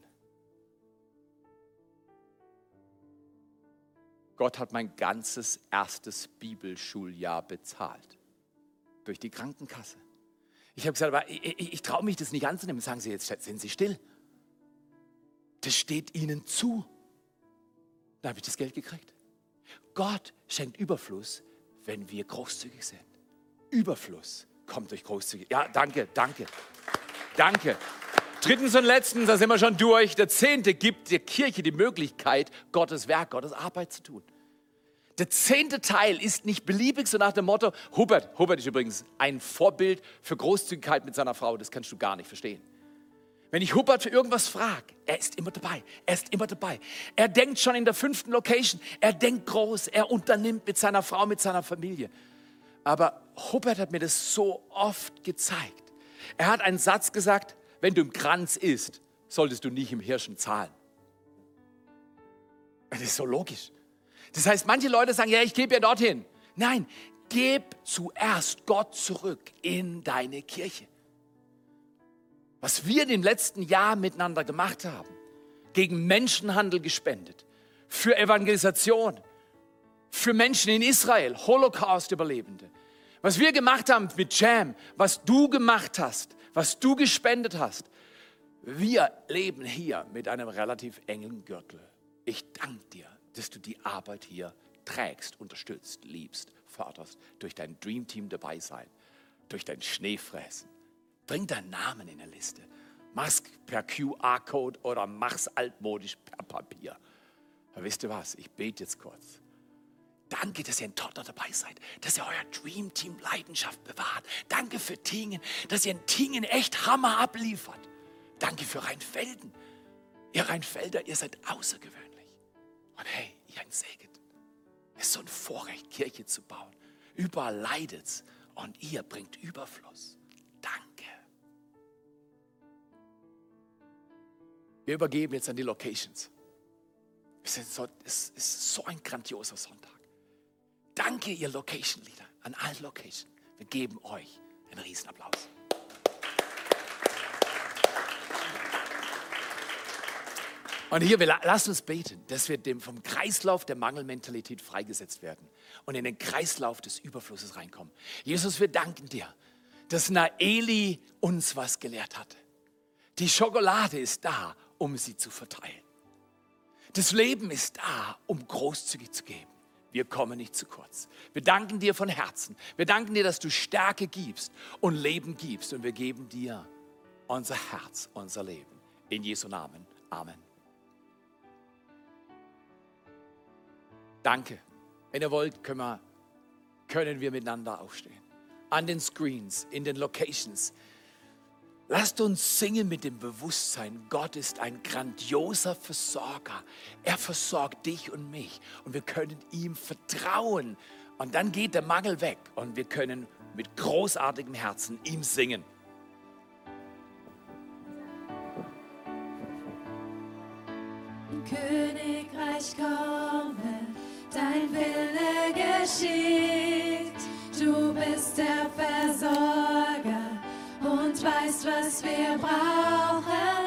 Gott hat mein ganzes erstes Bibelschuljahr bezahlt. Durch die Krankenkasse. Ich habe gesagt, aber ich, ich, ich traue mich das nicht anzunehmen. Sagen Sie jetzt, sind Sie still. Das steht Ihnen zu. Da habe ich das Geld gekriegt. Gott schenkt Überfluss, wenn wir großzügig sind. Überfluss, Kommt euch großzügig. Ja, danke, danke, danke. Drittens und letztens, da sind wir schon durch. Der Zehnte gibt der Kirche die Möglichkeit, Gottes Werk, Gottes Arbeit zu tun. Der zehnte Teil ist nicht beliebig, so nach dem Motto, Hubert, Hubert ist übrigens ein Vorbild für Großzügigkeit mit seiner Frau, das kannst du gar nicht verstehen. Wenn ich Hubert für irgendwas frage, er ist immer dabei, er ist immer dabei. Er denkt schon in der fünften Location, er denkt groß, er unternimmt mit seiner Frau, mit seiner Familie. Aber Hubert hat mir das so oft gezeigt. Er hat einen Satz gesagt, wenn du im Kranz isst, solltest du nicht im Hirschen zahlen. Das ist so logisch. Das heißt, manche Leute sagen, ja, ich gebe ja dorthin. Nein, gib zuerst Gott zurück in deine Kirche. Was wir in den letzten Jahren miteinander gemacht haben, gegen Menschenhandel gespendet, für Evangelisation, für Menschen in Israel, Holocaust-Überlebende. Was wir gemacht haben mit Jam, was du gemacht hast, was du gespendet hast. Wir leben hier mit einem relativ engen Gürtel. Ich danke dir, dass du die Arbeit hier trägst, unterstützt, liebst, förderst, durch dein Dream Team dabei sein, durch dein Schneefräsen. Bring deinen Namen in der Liste. Mach's per QR-Code oder mach's altmodisch per Papier. Aber wisst ihr was? Ich bete jetzt kurz. Danke, dass ihr in Totter dabei seid, dass ihr euer Dream Team Leidenschaft bewahrt. Danke für Tingen, dass ihr in Tingen echt Hammer abliefert. Danke für Rheinfelden. Ihr Rheinfelder, ihr seid außergewöhnlich. Und hey, ihr ein Segen. Es ist so ein Vorrecht, Kirche zu bauen. Überall leidet's und ihr bringt Überfluss. Wir übergeben jetzt an die Locations. Es ist so, ein grandioser Sonntag. Danke, ihr Location Leader, an allen Locations. Wir geben euch einen Riesenapplaus. Und hier, lasst uns beten, dass wir dem, vom Kreislauf der Mangelmentalität freigesetzt werden und in den Kreislauf des Überflusses reinkommen. Jesus, wir danken dir, dass Naeli uns was gelehrt hat. Die Schokolade ist da, um sie zu verteilen. Das Leben ist da, um großzügig zu geben. Wir kommen nicht zu kurz. Wir danken dir von Herzen. Wir danken dir, dass du Stärke gibst und Leben gibst. Und wir geben dir unser Herz, unser Leben. In Jesu Namen. Amen. Danke. Wenn ihr wollt, können wir, können wir miteinander aufstehen. An den Screens, in den Locations. Lasst uns singen mit dem Bewusstsein, Gott ist ein grandioser Versorger. Er versorgt dich und mich und wir können ihm vertrauen. Und dann geht der Mangel weg und wir können mit großartigem Herzen ihm singen. Königreich komme, dein Wille geschieht. Du bist der Versorger wir brauchen.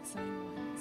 Großzügig sein wollen,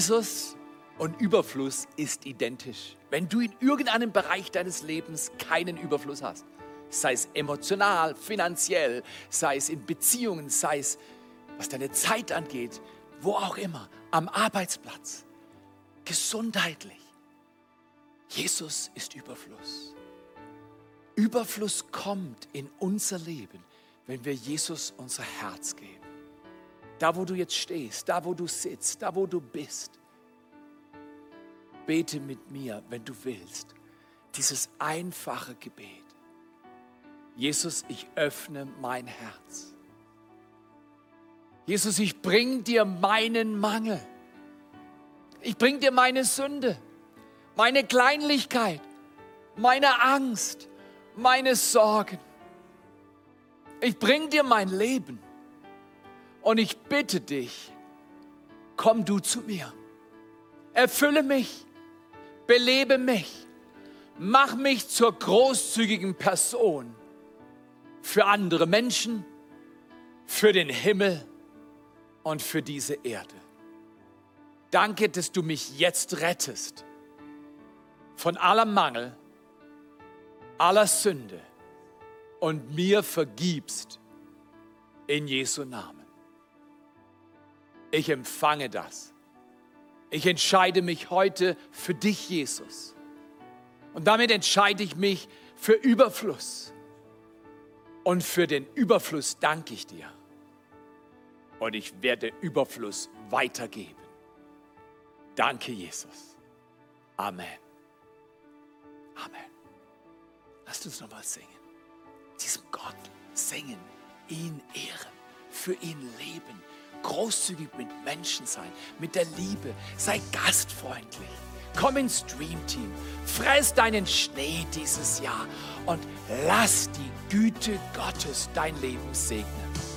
Jesus und Überfluss ist identisch. Wenn du in irgendeinem Bereich deines Lebens keinen Überfluss hast, sei es emotional, finanziell, sei es in Beziehungen, sei es was deine Zeit angeht, wo auch immer, am Arbeitsplatz, gesundheitlich. Jesus ist Überfluss. Überfluss kommt in unser Leben, wenn wir Jesus unser Herz geben. Da, wo du jetzt stehst, da, wo du sitzt, da, wo du bist, bete mit mir, wenn du willst, dieses einfache Gebet. Jesus, ich öffne mein Herz. Jesus, ich bring dir meinen Mangel. Ich bring dir meine Sünde, meine Kleinlichkeit, meine Angst, meine Sorgen. Ich bring dir mein Leben und ich bitte dich, komm du zu mir. Erfülle mich, belebe mich, mach mich zur großzügigen Person für andere Menschen, für den Himmel und für diese Erde. Danke, dass du mich jetzt rettest von allem Mangel, aller Sünde und mir vergibst in Jesu Namen. Ich empfange das. Ich entscheide mich heute für dich, Jesus. Und damit entscheide ich mich für Überfluss. Und für den Überfluss danke ich dir. Und ich werde Überfluss weitergeben. Danke, Jesus. Amen. Amen. Lasst uns nochmal singen. Diesem Gott singen, ihn ehren, für ihn leben, großzügig mit Menschen sein, mit der Liebe, sei gastfreundlich. Komm ins Dreamteam, fress deinen Schnee dieses Jahr und lass die Güte Gottes dein Leben segnen.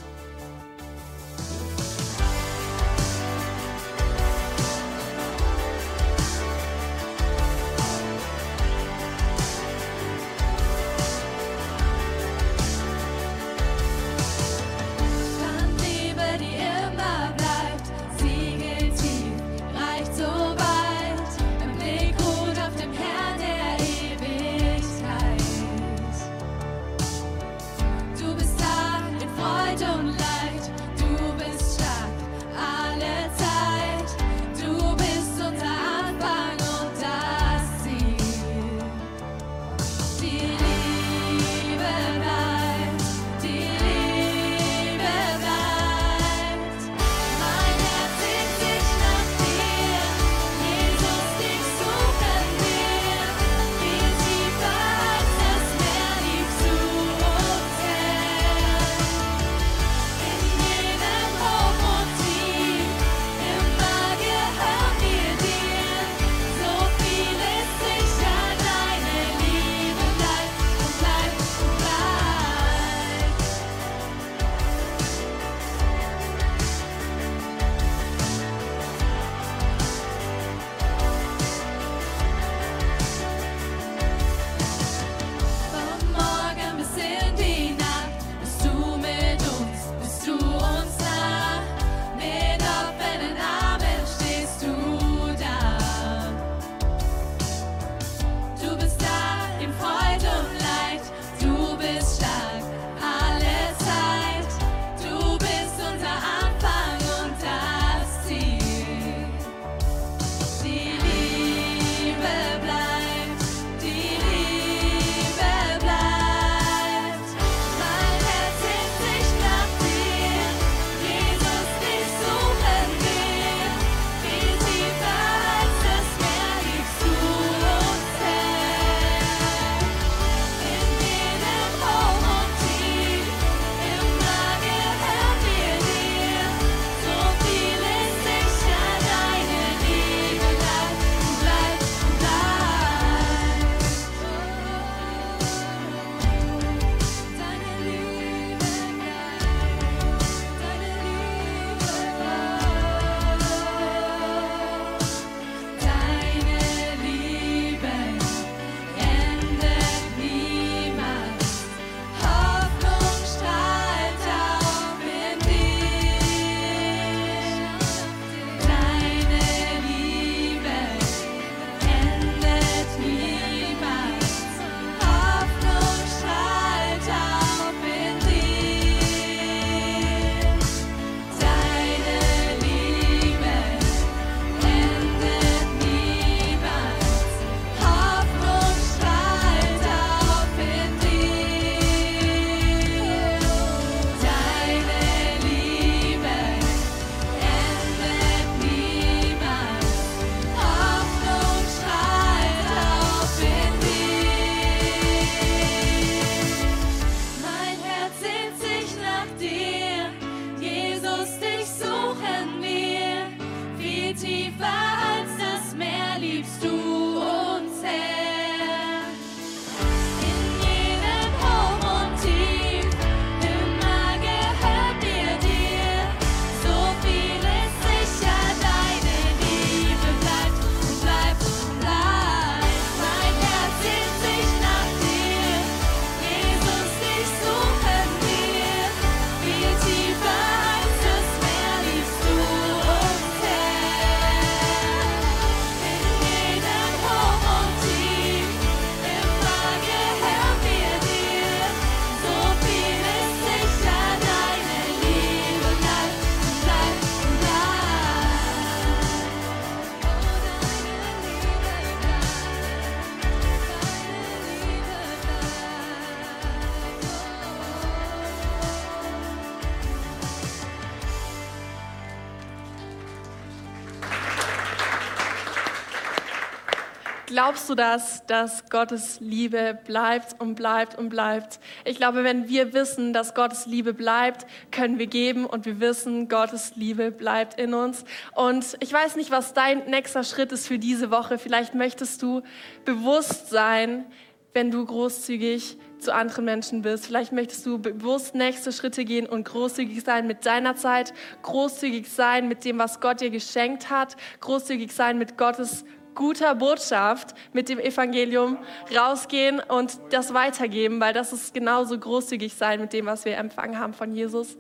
Glaubst du das, dass Gottes Liebe bleibt und bleibt und bleibt? Ich glaube, wenn wir wissen, dass Gottes Liebe bleibt, können wir geben und wir wissen, Gottes Liebe bleibt in uns. Und ich weiß nicht, was dein nächster Schritt ist für diese Woche. Vielleicht möchtest du bewusst sein, wenn du großzügig zu anderen Menschen bist. Vielleicht möchtest du bewusst nächste Schritte gehen und großzügig sein mit deiner Zeit, großzügig sein mit dem, was Gott dir geschenkt hat, großzügig sein mit Gottes guter Botschaft, mit dem Evangelium rausgehen und das weitergeben, weil das ist genauso großzügig sein mit dem, was wir empfangen haben von Jesus.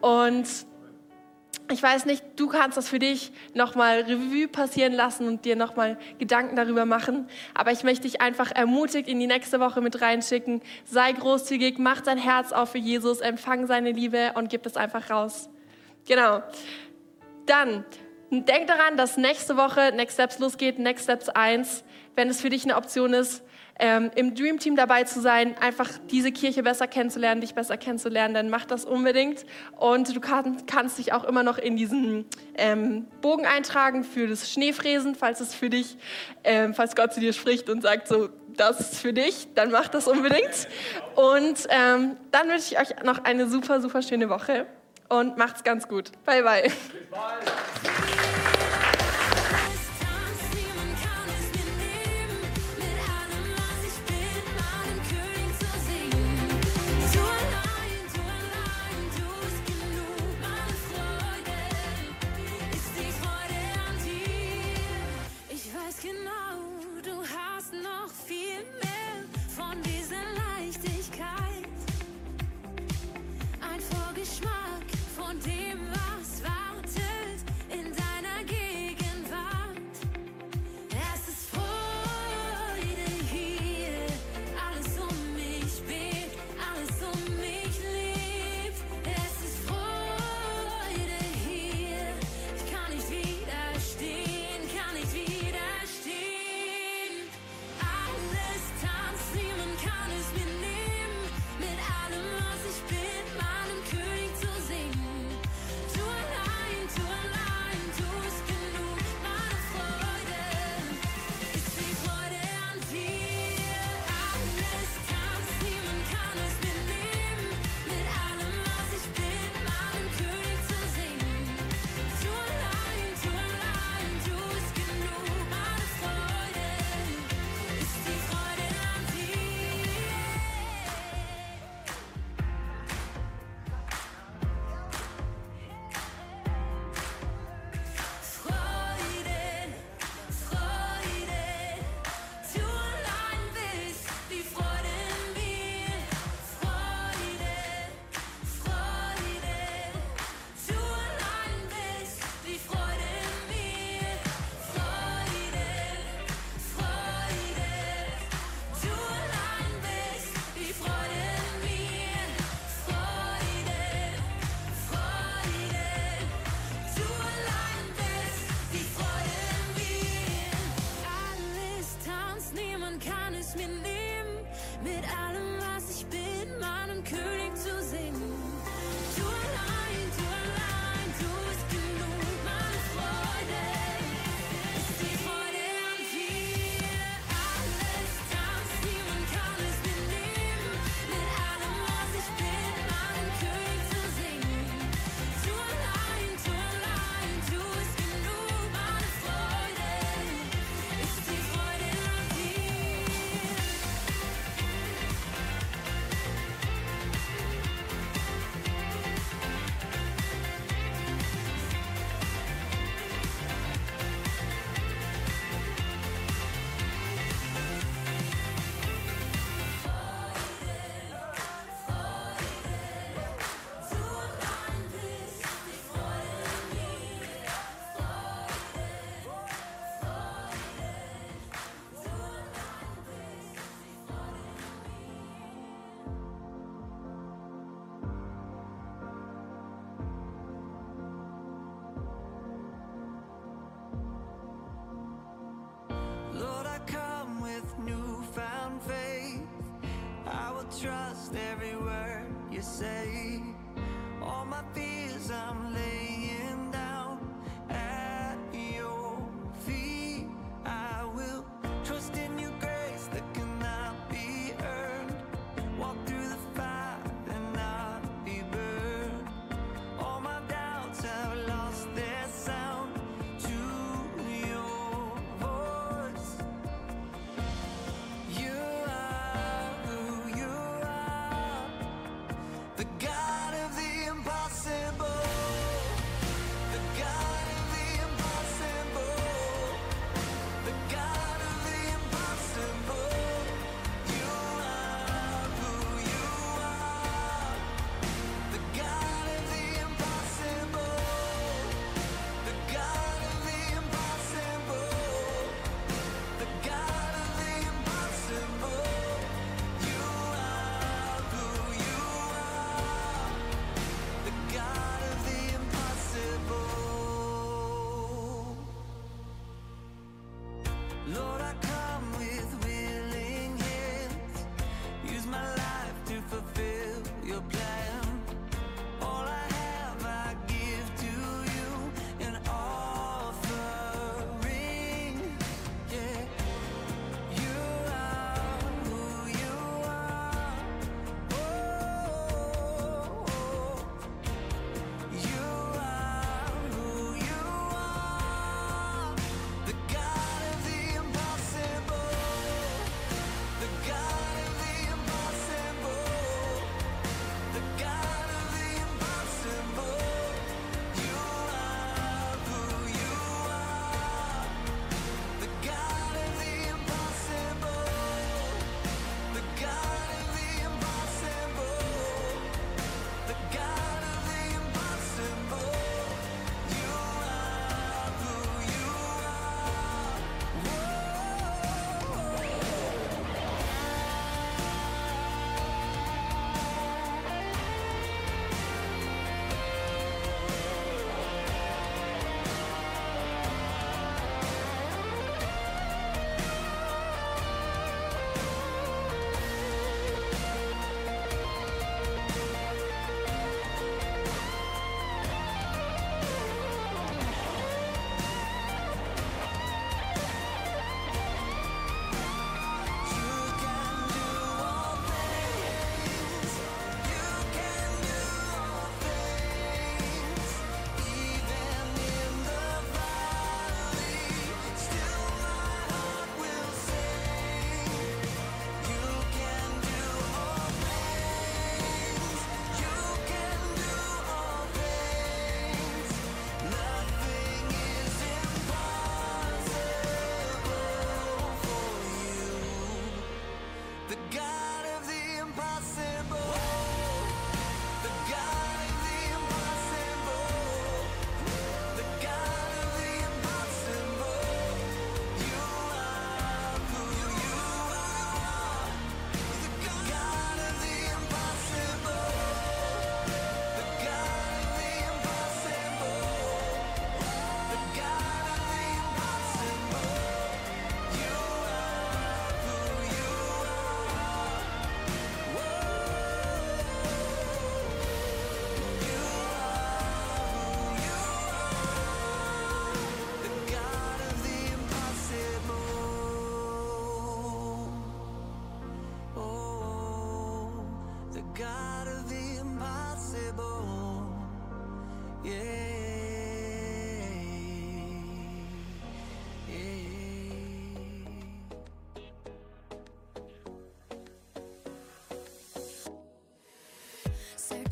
Und ich weiß nicht, du kannst das für dich nochmal Revue passieren lassen und dir nochmal Gedanken darüber machen. Aber ich möchte dich einfach ermutigt in die nächste Woche mit reinschicken. Sei großzügig, mach dein Herz auf für Jesus, empfang seine Liebe und gib es einfach raus. Genau. Dann denk daran, dass nächste Woche Next Steps losgeht, Next Steps 1, wenn es für dich eine Option ist, ähm, im Dream Team dabei zu sein, einfach diese Kirche besser kennenzulernen, dich besser kennenzulernen, dann mach das unbedingt. Und du kann, kannst dich auch immer noch in diesen ähm, Bogen eintragen für das Schneefräsen, falls es für dich, ähm, falls Gott zu dir spricht und sagt so, das ist für dich, dann mach das unbedingt. Und ähm, dann wünsche ich euch noch eine super, super schöne Woche und macht's ganz gut. Bye, bye.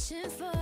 是否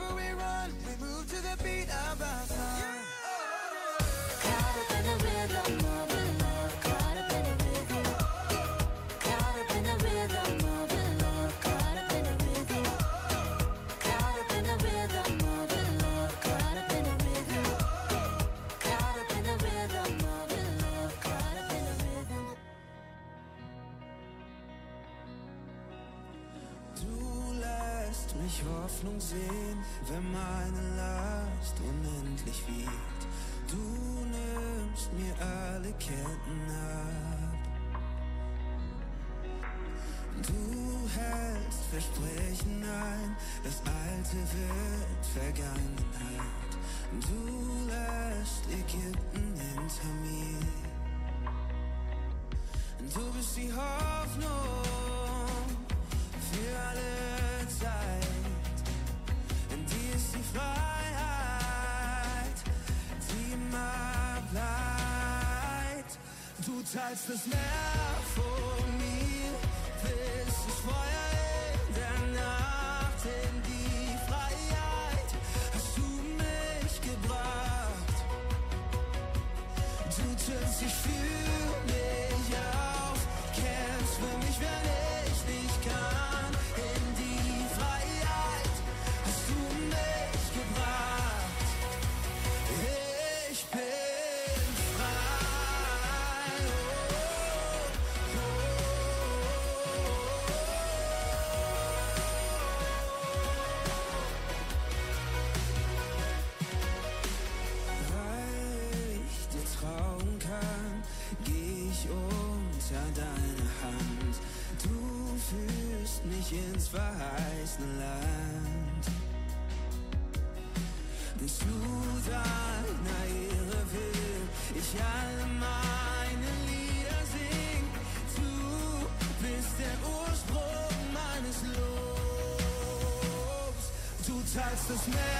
wherever we run, we move to the beat of our song. Caught up in the rhythm of the love, caught up in Du lässt mich Hoffnung sehen wenn meine Last unendlich wird. Du nimmst mir alle Ketten ab. Du hältst Versprechen ein, das Alte wird Vergangenheit. Du lässt Ägypten hinter mir. Du bist die Hoffnung für alle. lights the smell. this man